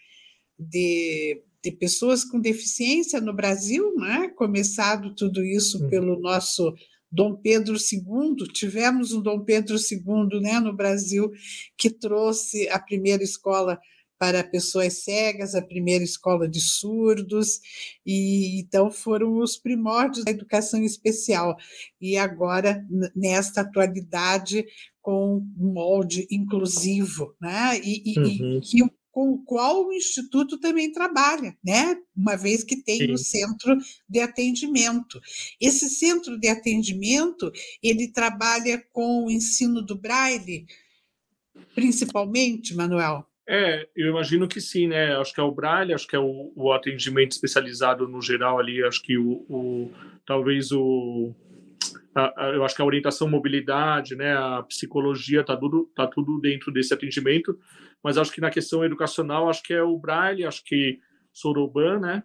de, de pessoas com deficiência no Brasil, né? Começado tudo isso pelo nosso Dom Pedro II, tivemos um Dom Pedro II né, no Brasil que trouxe a primeira escola para pessoas cegas, a primeira escola de surdos, e então foram os primórdios da educação especial. E agora, nesta atualidade, com molde inclusivo, né? e, uhum. e que com o qual o Instituto também trabalha, né? uma vez que tem Sim. o centro de atendimento. Esse centro de atendimento, ele trabalha com o ensino do Braille, principalmente, Manuel? É, eu imagino que sim, né? Acho que é o Braille, acho que é o, o atendimento especializado no geral ali, acho que o, o talvez o a, a, eu acho que a orientação mobilidade, né, a psicologia tá tudo tá tudo dentro desse atendimento, mas acho que na questão educacional acho que é o Braille, acho que Soroban, né?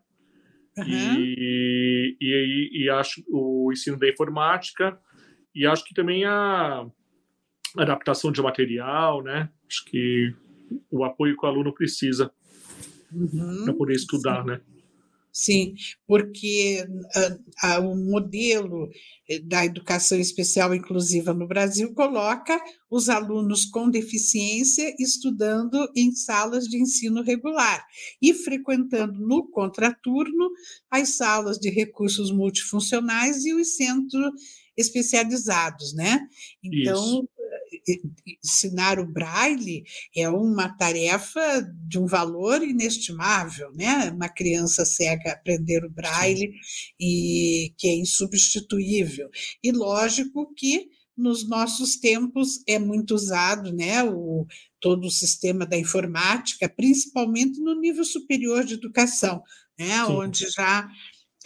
Uhum. E, e, e acho o ensino da informática e acho que também a adaptação de material, né? Acho que o apoio que o aluno precisa uhum, para poder estudar, sim. né? Sim, porque a, a, o modelo eh, da educação especial inclusiva no Brasil coloca os alunos com deficiência estudando em salas de ensino regular e frequentando no contraturno as salas de recursos multifuncionais e os centros especializados, né? Então, Isso ensinar o braille é uma tarefa de um valor inestimável, né? Uma criança cega aprender o braille e que é insubstituível. E lógico que nos nossos tempos é muito usado, né? O, todo o sistema da informática, principalmente no nível superior de educação, né? Sim. Onde já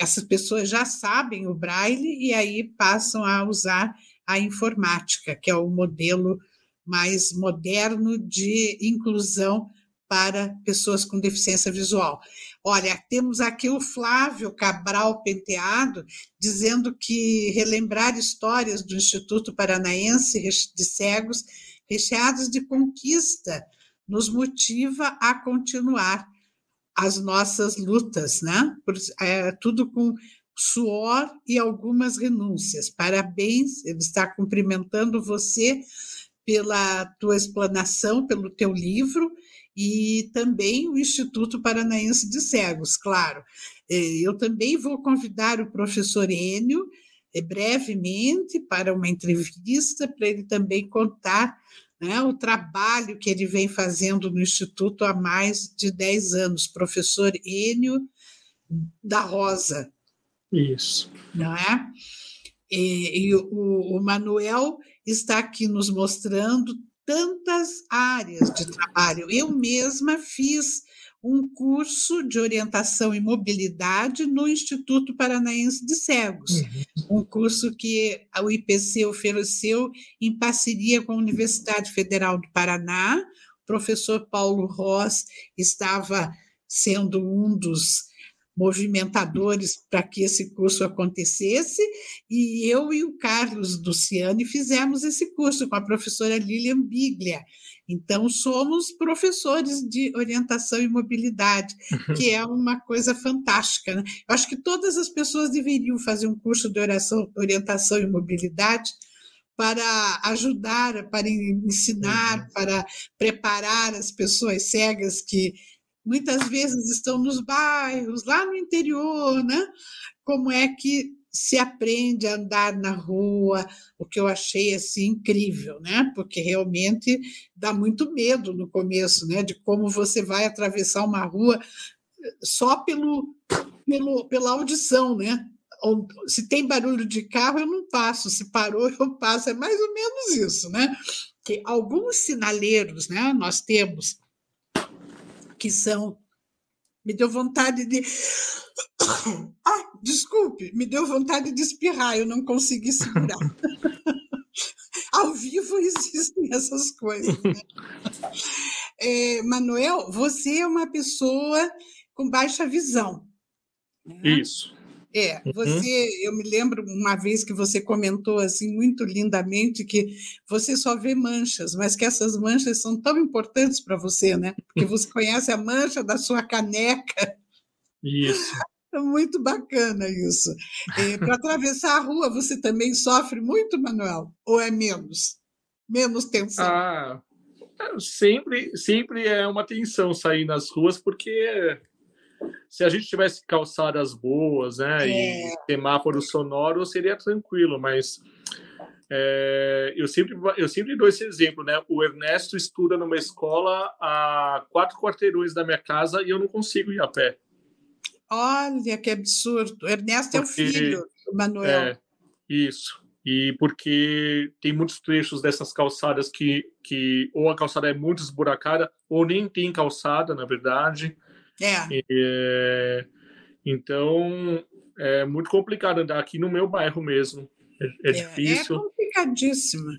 essas pessoas já sabem o braille e aí passam a usar a informática, que é o modelo mais moderno de inclusão para pessoas com deficiência visual. Olha, temos aqui o Flávio Cabral Penteado dizendo que relembrar histórias do Instituto Paranaense de Cegos recheadas de conquista nos motiva a continuar as nossas lutas, né? É, tudo com suor e algumas renúncias. Parabéns, ele está cumprimentando você pela tua explanação, pelo teu livro e também o Instituto Paranaense de Cegos, claro. É, eu também vou convidar o professor Enio é, brevemente para uma entrevista, para ele também contar né, o trabalho que ele vem fazendo no Instituto há mais de 10 anos. Professor Enio da Rosa, isso. Não é? E, e o, o Manuel está aqui nos mostrando tantas áreas de trabalho. Eu mesma fiz um curso de orientação e mobilidade no Instituto Paranaense de Cegos, uhum. um curso que o IPC ofereceu em parceria com a Universidade Federal do Paraná, professor Paulo Ross estava sendo um dos movimentadores para que esse curso acontecesse, e eu e o Carlos Luciani fizemos esse curso com a professora Lilian Biglia. Então, somos professores de orientação e mobilidade, uhum. que é uma coisa fantástica. Né? Eu acho que todas as pessoas deveriam fazer um curso de oração, orientação e mobilidade para ajudar, para ensinar, uhum. para preparar as pessoas cegas que muitas vezes estão nos bairros, lá no interior, né? Como é que se aprende a andar na rua, o que eu achei assim incrível, né? Porque realmente dá muito medo no começo, né? De como você vai atravessar uma rua só pelo, pelo pela audição, né? Se tem barulho de carro, eu não passo. Se parou, [laughs] eu passo. É mais ou menos isso, né? Que alguns sinaleiros, né? Nós temos que são. Me deu vontade de. [coughs] Ah, desculpe, me deu vontade de espirrar, eu não consegui segurar. [laughs] Ao vivo existem essas coisas. Né? [laughs] É, Manuel, você é uma pessoa com baixa visão. Né? Isso. É, uhum. você, eu me lembro uma vez que você comentou assim muito lindamente que você só vê manchas, mas que essas manchas são tão importantes para você, né? Porque você [laughs] conhece a mancha da sua caneca. Isso. [laughs] É muito bacana isso. É, para atravessar a rua, você também sofre muito, Manuel? Ou é menos? Menos tensão? Ah, sempre, sempre é uma tensão sair nas ruas, porque se a gente tivesse calçadas boas, né, é. e semáforo sonoro, seria tranquilo, mas é, eu sempre eu sempre dou esse exemplo, né? O Ernesto estuda numa escola a quatro quarteirões da minha casa e eu não consigo ir a pé. Olha que absurdo! O Ernesto porque, é o filho do Manuel. É, isso. E porque tem muitos trechos dessas calçadas que, que ou a calçada é muito esburacada ou nem tem calçada, na verdade. É. é. Então, é muito complicado andar aqui no meu bairro mesmo. É, é, é difícil. É complicadíssimo.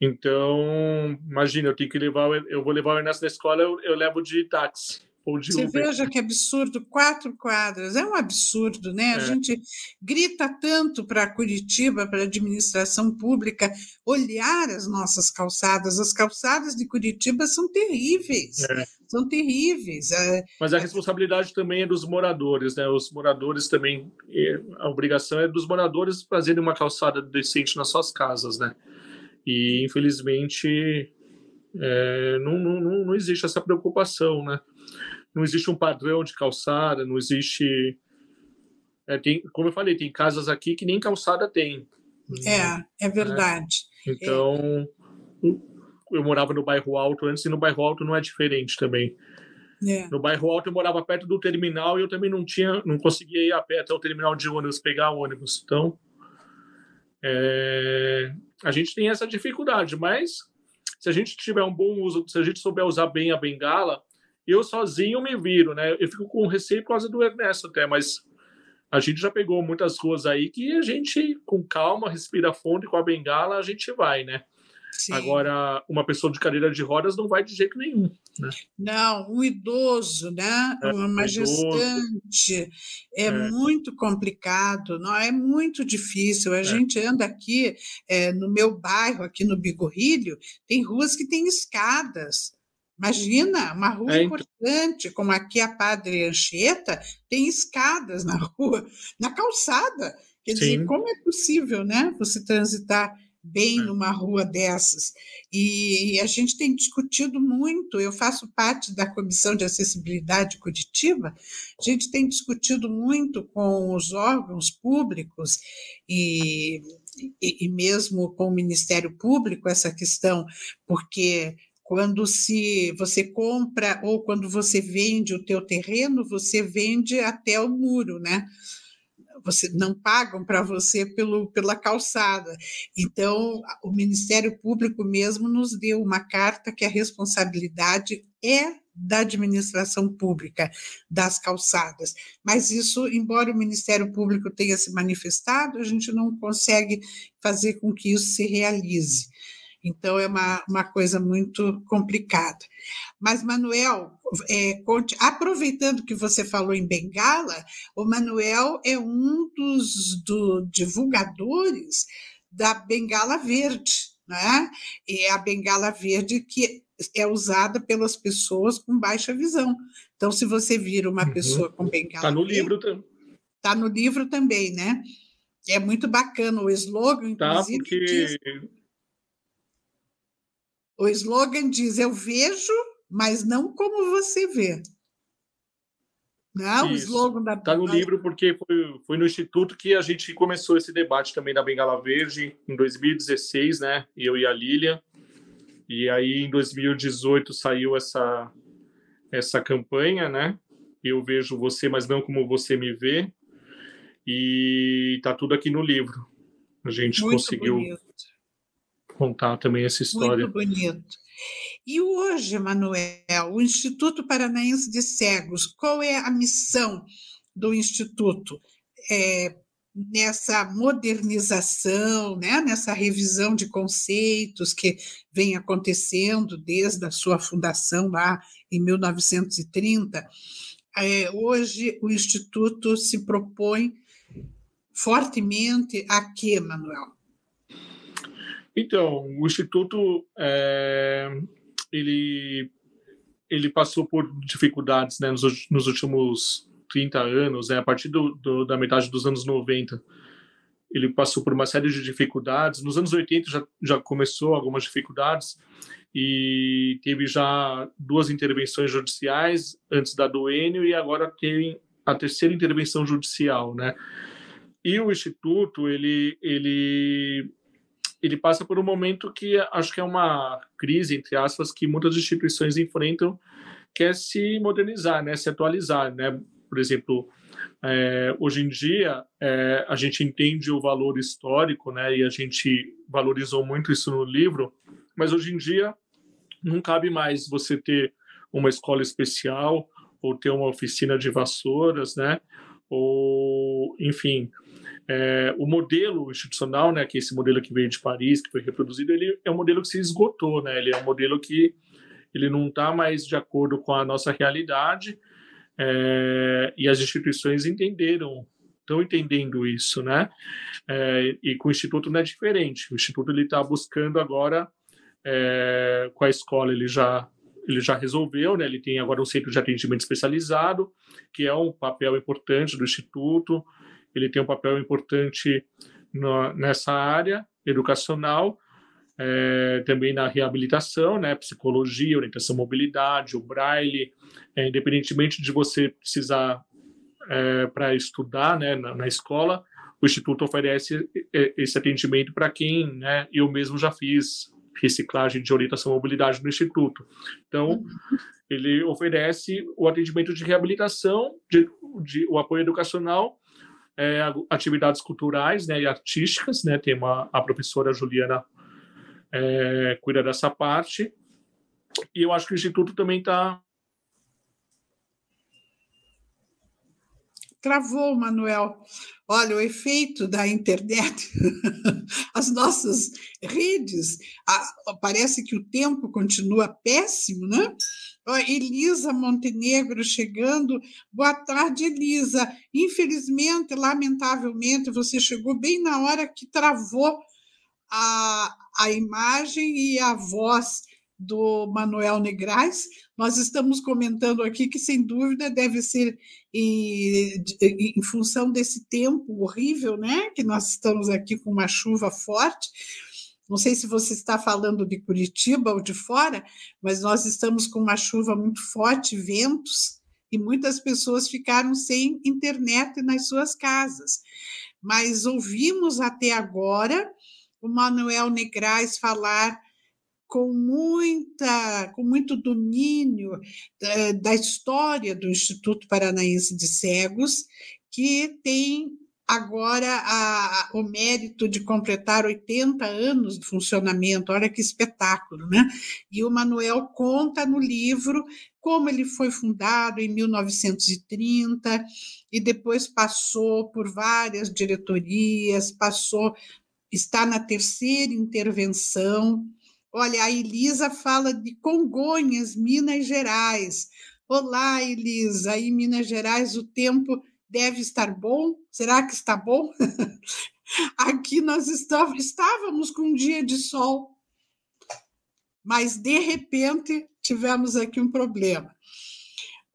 Então, imagina, eu tenho que levar, eu vou levar o Ernesto na escola, eu, eu levo de táxi. Você veja que absurdo, quatro quadras, é um absurdo, né? A é. gente grita tanto para Curitiba, para a administração pública, olhar as nossas calçadas. As calçadas de Curitiba são terríveis, é. são terríveis. É, Mas a responsabilidade também é dos moradores, né? Os moradores também, a obrigação é dos moradores fazerem uma calçada decente nas suas casas, né? E infelizmente é, não, não, não existe essa preocupação, né? Não existe um padrão de calçada, não existe. É, tem, como eu falei, tem casas aqui que nem calçada tem. É, é verdade. É. Então, é. eu morava no bairro Alto antes e no bairro Alto não é diferente também. É. No bairro Alto eu morava perto do terminal e eu também não tinha, não conseguia ir a pé até o terminal de ônibus, pegar ônibus. Então, é, a gente tem essa dificuldade, mas se a gente tiver um bom uso, se a gente souber usar bem a bengala, eu sozinho me viro, né? Eu fico com receio por causa do Ernesto até, mas a gente já pegou muitas ruas aí que a gente, com calma, respira fundo e com a bengala a gente vai, né? Sim. Agora, uma pessoa de cadeira de rodas não vai de jeito nenhum. Né? Não, um idoso, né? É, uma gestante. É, é, muito complicado, não é muito difícil. A é. gente anda aqui é, no meu bairro, aqui no Bigorrilho, tem ruas que têm escadas. Imagina, uma rua é, então. importante, como aqui a Padre Anchieta, tem escadas na [laughs] rua, na calçada. Quer Sim. dizer, como é possível né, você transitar bem é. numa rua dessas? E a gente tem discutido muito, eu faço parte da Comissão de Acessibilidade Curitiba, a gente tem discutido muito com os órgãos públicos e, e, e mesmo com o Ministério Público essa questão, porque quando se você compra ou quando você vende o teu terreno, você vende até o muro, né? Você não pagam para você pelo, pela calçada. Então, o Ministério Público mesmo nos deu uma carta que a responsabilidade é da administração pública das calçadas. Mas isso, embora o Ministério Público tenha se manifestado, a gente não consegue fazer com que isso se realize. Então, é uma, uma coisa muito complicada. Mas, Manuel, é, aproveitando que você falou em Bengala, o Manuel é um dos do, divulgadores da Bengala Verde, né? É a Bengala Verde que é usada pelas pessoas com baixa visão. Então, se você vira uma uhum. pessoa com bengala. Está no livro também. Está no livro também, né? É muito bacana o slogan, tá, inclusive. Tá, porque... diz, o slogan diz: Eu vejo, mas não como você vê. Não, o slogan da. Está no livro porque foi, foi no Instituto que a gente começou esse debate também da Bengala Verde, em 2016, né? Eu e a Lília. E aí, em 2018, saiu essa, essa campanha, né? Eu vejo você, mas não como você me vê. E tá tudo aqui no livro. A gente Muito conseguiu bonito. Contar também essa história. Muito bonito. E hoje, Manuel, o Instituto Paranaense de Cegos, qual é a missão do Instituto? É, nessa modernização, né, nessa revisão de conceitos que vem acontecendo desde a sua fundação lá em 1930, é, hoje o Instituto se propõe fortemente a quê, Manuel? Então, o Instituto é, ele, ele passou por dificuldades né, nos, nos últimos 30 anos, né, a partir do, do, da metade dos anos 90, ele passou por uma série de dificuldades. Nos anos 80 já, já começou algumas dificuldades e teve já duas intervenções judiciais antes da do Enio e agora tem a terceira intervenção judicial, né? E o instituto ele ele ele passa por um momento que acho que é uma crise entre aspas que muitas instituições enfrentam, que é se modernizar, né, se atualizar, né? por exemplo, é, hoje em dia é, a gente entende o valor histórico, né? E a gente valorizou muito isso no livro, mas hoje em dia não cabe mais você ter uma escola especial ou ter uma oficina de vassouras, né? Ou, enfim, é, o modelo institucional, né, que é esse modelo que veio de Paris, que foi reproduzido, ele é um modelo que se esgotou, né? Ele é um modelo que ele não está mais de acordo com a nossa realidade é, e as instituições entenderam, estão entendendo isso, né? É, e com o Instituto não é diferente. O Instituto ele está buscando agora, é, com a escola ele já ele já resolveu, né? Ele tem agora um centro de atendimento especializado, que é um papel importante do Instituto. Ele tem um papel importante no, nessa área educacional é, também na reabilitação, né, psicologia, orientação mobilidade, o braille, é, independentemente de você precisar é, para estudar né, na, na, escola, o Instituto oferece esse atendimento para quem, né, eu mesmo já fiz reciclagem de orientação mobilidade no Instituto. Então, ele oferece o atendimento de reabilitação, de, de o apoio educacional, é, atividades culturais né, e artísticas, né, tem uma, a professora Juliana é, cuida dessa parte. E eu acho que o Instituto também está. Travou, Manuel. Olha, o efeito da internet, [laughs] as nossas redes, parece que o tempo continua péssimo, né? Elisa Montenegro chegando. Boa tarde, Elisa. Infelizmente, lamentavelmente, você chegou bem na hora que travou a, a imagem e a voz do Manuel Negrais. Nós estamos comentando aqui que, sem dúvida, deve ser em, em, função desse tempo horrível, né? Que nós estamos aqui com uma chuva forte. Não sei se você está falando de Curitiba ou de fora, mas nós estamos com uma chuva muito forte, ventos, e muitas pessoas ficaram sem internet nas suas casas. Mas ouvimos até agora o Manuel Negrais falar com muita, com muito domínio da, da, história do Instituto Paranaense de Cegos, que tem agora a, o mérito de completar 80 anos de funcionamento. Olha que espetáculo, né? E o Manuel conta no livro como ele foi fundado em 1930 e depois passou por várias diretorias, passou está na terceira intervenção, Olha, a Elisa fala de Congonhas, Minas Gerais. Olá, Elisa. Aí, Minas Gerais, o tempo deve estar bom. Será que está bom? [laughs] Aqui nós estávamos com um dia de sol, mas de repente tivemos aqui um problema.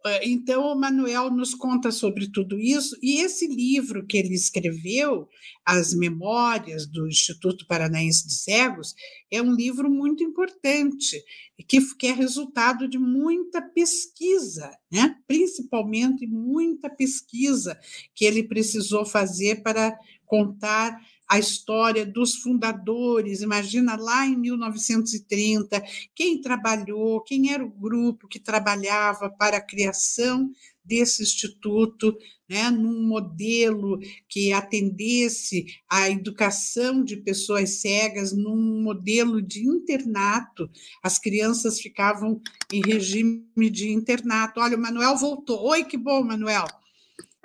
Eh, então, o Manuel nos conta sobre tudo isso, e esse livro que ele escreveu, As Memórias do Instituto Paranaense de Cegos, é um livro muito importante, que, que é resultado de muita pesquisa, né? principalmente muita pesquisa que ele precisou fazer para contar a história dos fundadores, imagina lá em 1930, quem trabalhou, quem era o grupo que trabalhava para a criação desse instituto, né, num modelo que atendesse à educação de pessoas cegas, num modelo de internato. As crianças ficavam em regime de internato. Olha, o Manuel voltou. Oi, que bom, Manuel.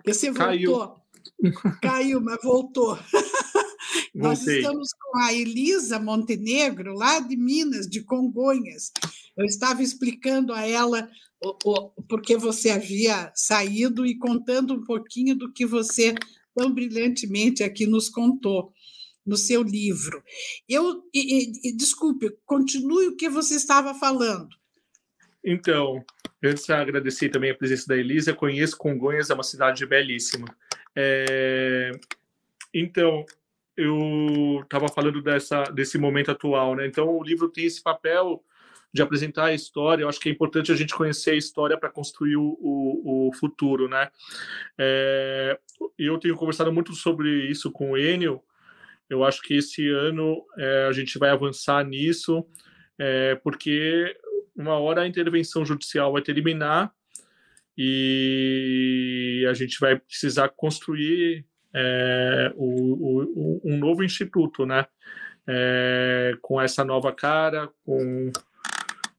Você voltou. Caiu, Caiu mas voltou. [laughs] Nós estamos com a Elisa Montenegro, lá de Minas, de Congonhas. Eu estava explicando a ela o, o, porque você havia saído e contando um pouquinho do que você tão brilhantemente aqui nos contou no seu livro. Eu, e, e, desculpe, continue o que você estava falando. Então, antes de agradecer também a presença da Elisa, conheço Congonhas, é uma cidade belíssima. É... Então, eu estava falando dessa, desse momento atual, né? Então, o livro tem esse papel de apresentar a história. Eu acho que é importante a gente conhecer a história para construir o, o, o, futuro, né? É, eu tenho conversado muito sobre isso com o Enio. Eu acho que esse ano é, a gente vai avançar nisso, é, porque uma hora a intervenção judicial vai terminar e a gente vai precisar construir é, o, o, um novo instituto, né? É, com essa nova cara, com,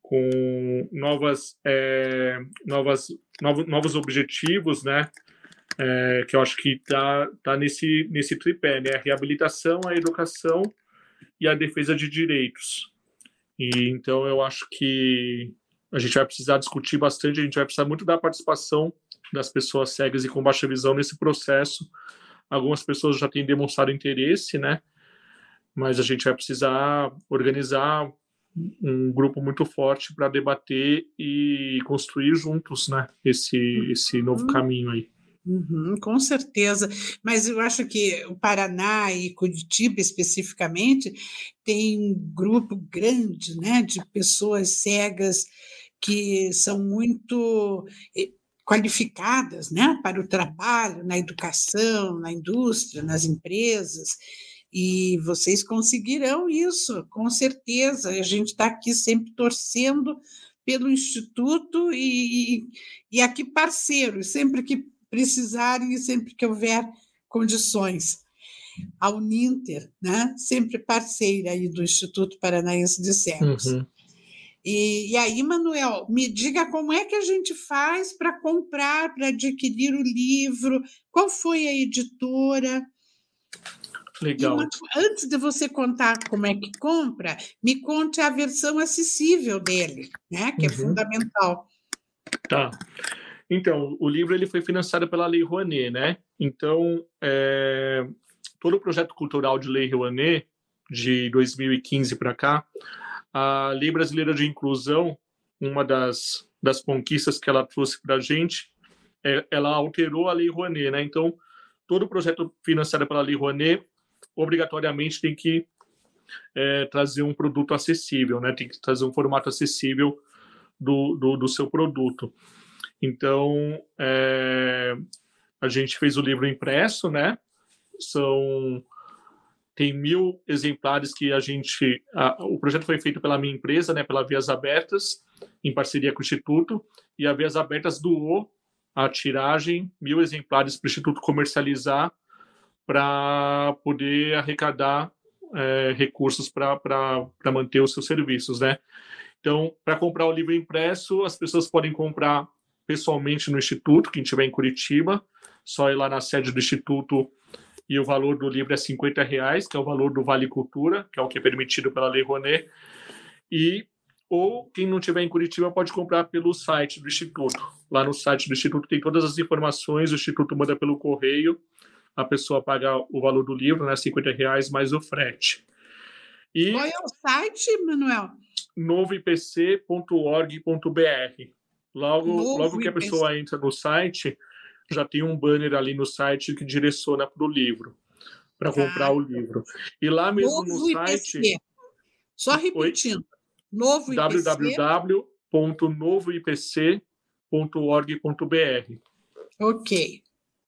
com novas, é, novas, novos, novos objetivos, né? É, que eu acho que está tá nesse, nesse tripé, né? A reabilitação, a educação e a defesa de direitos. E então eu acho que a gente vai precisar discutir bastante, a gente vai precisar muito da participação das pessoas cegas e com baixa visão nesse processo, Algumas pessoas já têm demonstrado interesse, né? Mas a gente vai precisar organizar um grupo muito forte para debater e construir juntos, né? Esse esse novo uhum. caminho aí. Uhum, com certeza, mas eu acho que o Paraná e Curitiba especificamente tem um grupo grande, né, de pessoas cegas que são muito eh, qualificadas né, para o trabalho na educação, na indústria, nas empresas. E vocês conseguirão isso, com certeza. A gente está aqui sempre torcendo pelo Instituto e, e aqui parceiros, sempre que precisarem e sempre que houver condições. A Uninter, né? sempre parceira aí do Instituto Paranaense de Cegos. Uhum. E, e, aí, Manuel, me diga como é que a gente faz para comprar, para adquirir o livro, qual foi a editora? Legal. Uma, antes de você contar como é que compra, me conte a versão acessível dele, né? Que é uhum. é fundamental. Tá. Então, o livro ele foi financiado pela Lei Rouanet, né? Então, é, todo o projeto cultural de Lei Rouanet, de 2015 para cá, a Lei Brasileira de Inclusão, uma das, das conquistas que ela trouxe para a gente, é, ela alterou a Lei Rouanet, né? Então, todo projeto financiado pela Lei Rouanet, obrigatoriamente tem que é, trazer um produto acessível, né? Tem que trazer um formato acessível do, do, do seu produto. Então, é, a gente fez o livro impresso, né? São tem mil exemplares que a gente. A, o projeto foi feito pela minha empresa, né, pela Vias Abertas, em parceria com o Instituto, e a Vias Abertas doou a tiragem, mil exemplares para o Instituto comercializar, para poder arrecadar é, recursos para manter os seus serviços, né? Então, para comprar o livro impresso, as pessoas podem comprar pessoalmente no Instituto, quem estiver em Curitiba, só ir lá na sede do Instituto e o valor do livro é 50 reais, que é o valor do Vale Cultura, que é o que é permitido pela Lei Rouanet. E ou quem não tiver em Curitiba pode comprar pelo site do Instituto. Lá no site do Instituto tem todas as informações, o Instituto manda pelo correio, a pessoa paga o valor do livro, né, 50 reais mais o frete. E Qual é o site, Manuel? novoipc.org.br. Logo, Novo logo que a pessoa IPC. entra no site, já tem um banner ali no site que direciona para o livro, para comprar ah, o livro. E lá mesmo no site. IPC. Só repetindo. Novo www.novoipc.org.br. Ok.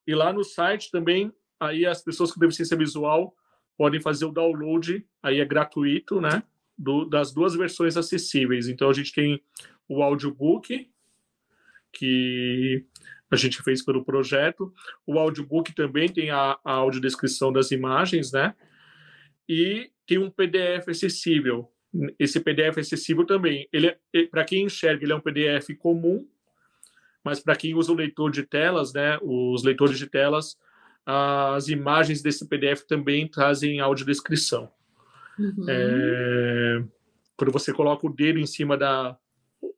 E lá no site também, aí as pessoas com deficiência visual podem fazer o download, aí é gratuito, né? Do, das duas versões acessíveis. Então a gente tem o audiobook, que a gente fez pelo projeto. O audiobook também tem a, a audiodescrição das imagens, né? E tem um PDF acessível esse PDF acessível também. Ele, é, para quem enxerga, ele é um PDF comum, mas para quem usa o leitor de telas, né, os leitores de telas, as imagens desse PDF também trazem audiodescrição. Uhum. É, quando você coloca o dedo em cima da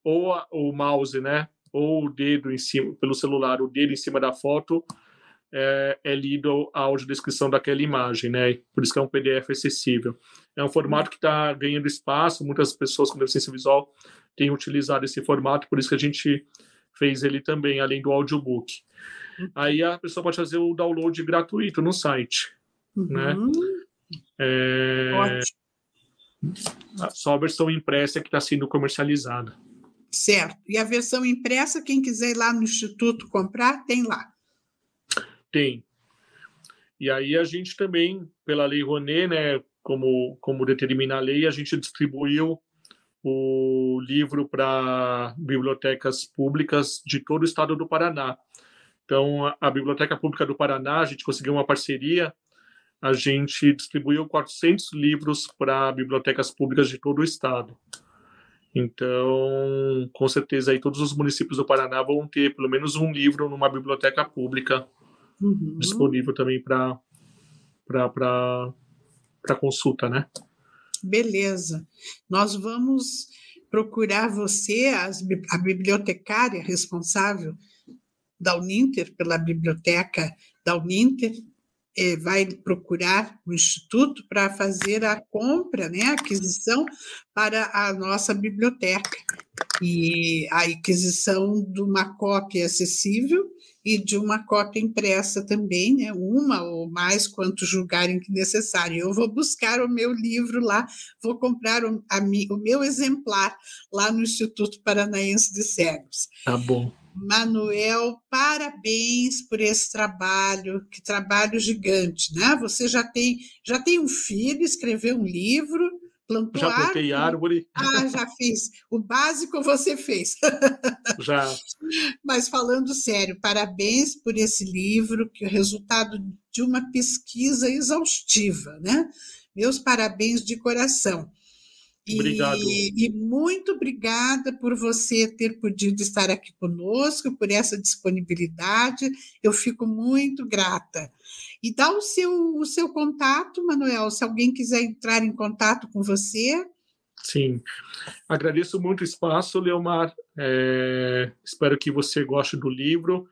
ou a, o mouse, né, ou o dedo em cima pelo celular, o dedo em cima da foto, é, é lido a audiodescrição daquela imagem, né? Por isso que é um PDF acessível. É um formato que está ganhando espaço, muitas pessoas com deficiência visual têm utilizado esse formato, por isso que a gente fez ele também, além do audiobook. Aí a pessoa pode fazer o download gratuito no site, né? uhum. né? É... Só a versão impressa que está sendo comercializada. Certo. E a versão impressa, quem quiser ir lá no Instituto comprar, tem lá. Tem. E aí a gente também, pela Lei Rouanet, né, como, como determina a lei, a gente distribuiu o livro para bibliotecas públicas de todo o estado do Paraná. Então, a Biblioteca Pública do Paraná, a gente conseguiu uma parceria, a gente distribuiu 400 livros para bibliotecas públicas de todo o estado. Então, com certeza aí todos os municípios do Paraná vão ter pelo menos um livro numa biblioteca pública uhum. disponível também para consulta, né? Beleza. Nós vamos procurar você, as, a bibliotecária responsável da Uninter, pela biblioteca da Uninter, é, vai procurar o Instituto para fazer a compra, né, a aquisição para a nossa biblioteca. E a aquisição de uma cópia acessível e de uma cópia impressa também, né? uma ou mais, quanto julgarem que necessário. Eu vou buscar o meu livro lá, vou comprar o, a, o meu exemplar lá no Instituto Paranaense de Cegos. Tá bom. Manuel, parabéns por esse trabalho, que trabalho gigante, né? Você já tem, já tem um filho, escreveu um livro, Plantou já plantei árvore. Ah, já fiz. O básico você fez. [laughs] Já. Mas falando sério, parabéns por esse livro, que é o resultado de uma pesquisa exaustiva, né? Meus parabéns de coração. Obrigado. E, e, muito obrigada por você ter podido estar aqui conosco, por essa disponibilidade. Eu fico muito grata. E dá o seu, o seu contato, Manuel, se alguém quiser entrar em contato com você. Sim, agradeço muito o espaço, Leomar. É, espero que você goste do livro.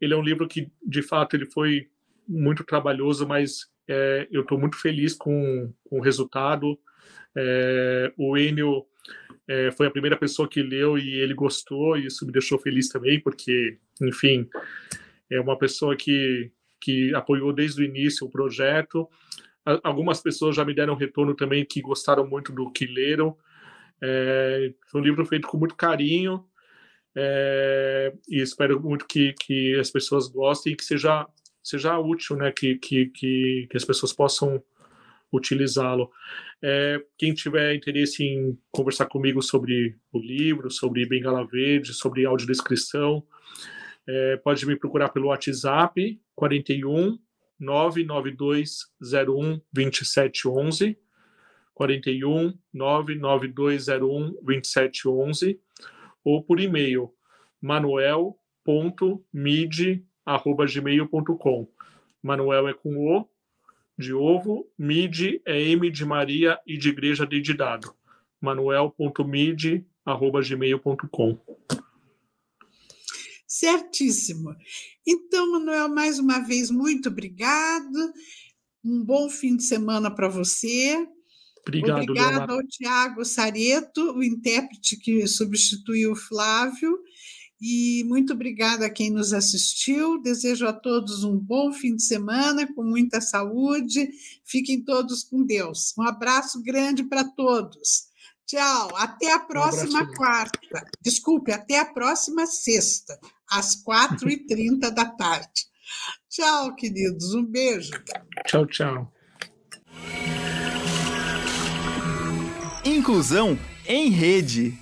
Ele é um livro que, de fato, ele foi muito trabalhoso, mas é, eu estou muito feliz com, com o resultado. É, o Enio é, foi a primeira pessoa que leu e ele gostou, e isso me deixou feliz também, porque, enfim, é uma pessoa que que apoiou desde o início o projeto. Algumas pessoas já me deram retorno também que gostaram muito do que leram. É, foi um livro feito com muito carinho é, e espero muito que, que as pessoas gostem e que seja, seja útil, né? que, que, que, que as pessoas possam utilizá-lo. É, quem tiver interesse em conversar comigo sobre o livro, sobre Bengala Verde, sobre audiodescrição, é, pode me procurar pelo WhatsApp 41 99201 2711 41 99201 2711 ou por e-mail manuel.mid@gmail.com. Manuel é com o de ovo, mid é M de Maria e de igreja D de dado. manuel.mid.gmail.com. Certíssimo. Então, Manuel, mais uma vez, muito obrigado. Um bom fim de semana para você. Obrigado, Obrigado ao Tiago Sareto, o intérprete que substituiu o Flávio. E muito obrigada a quem nos assistiu. Desejo a todos um bom fim de semana, com muita saúde. Fiquem todos com Deus. Um abraço grande para todos. Tchau. Até a próxima um quarta. Desculpe, até a próxima sexta, às 4h30 da tarde. Tchau, queridos. Um beijo. Tchau, tchau. Inclusão em rede.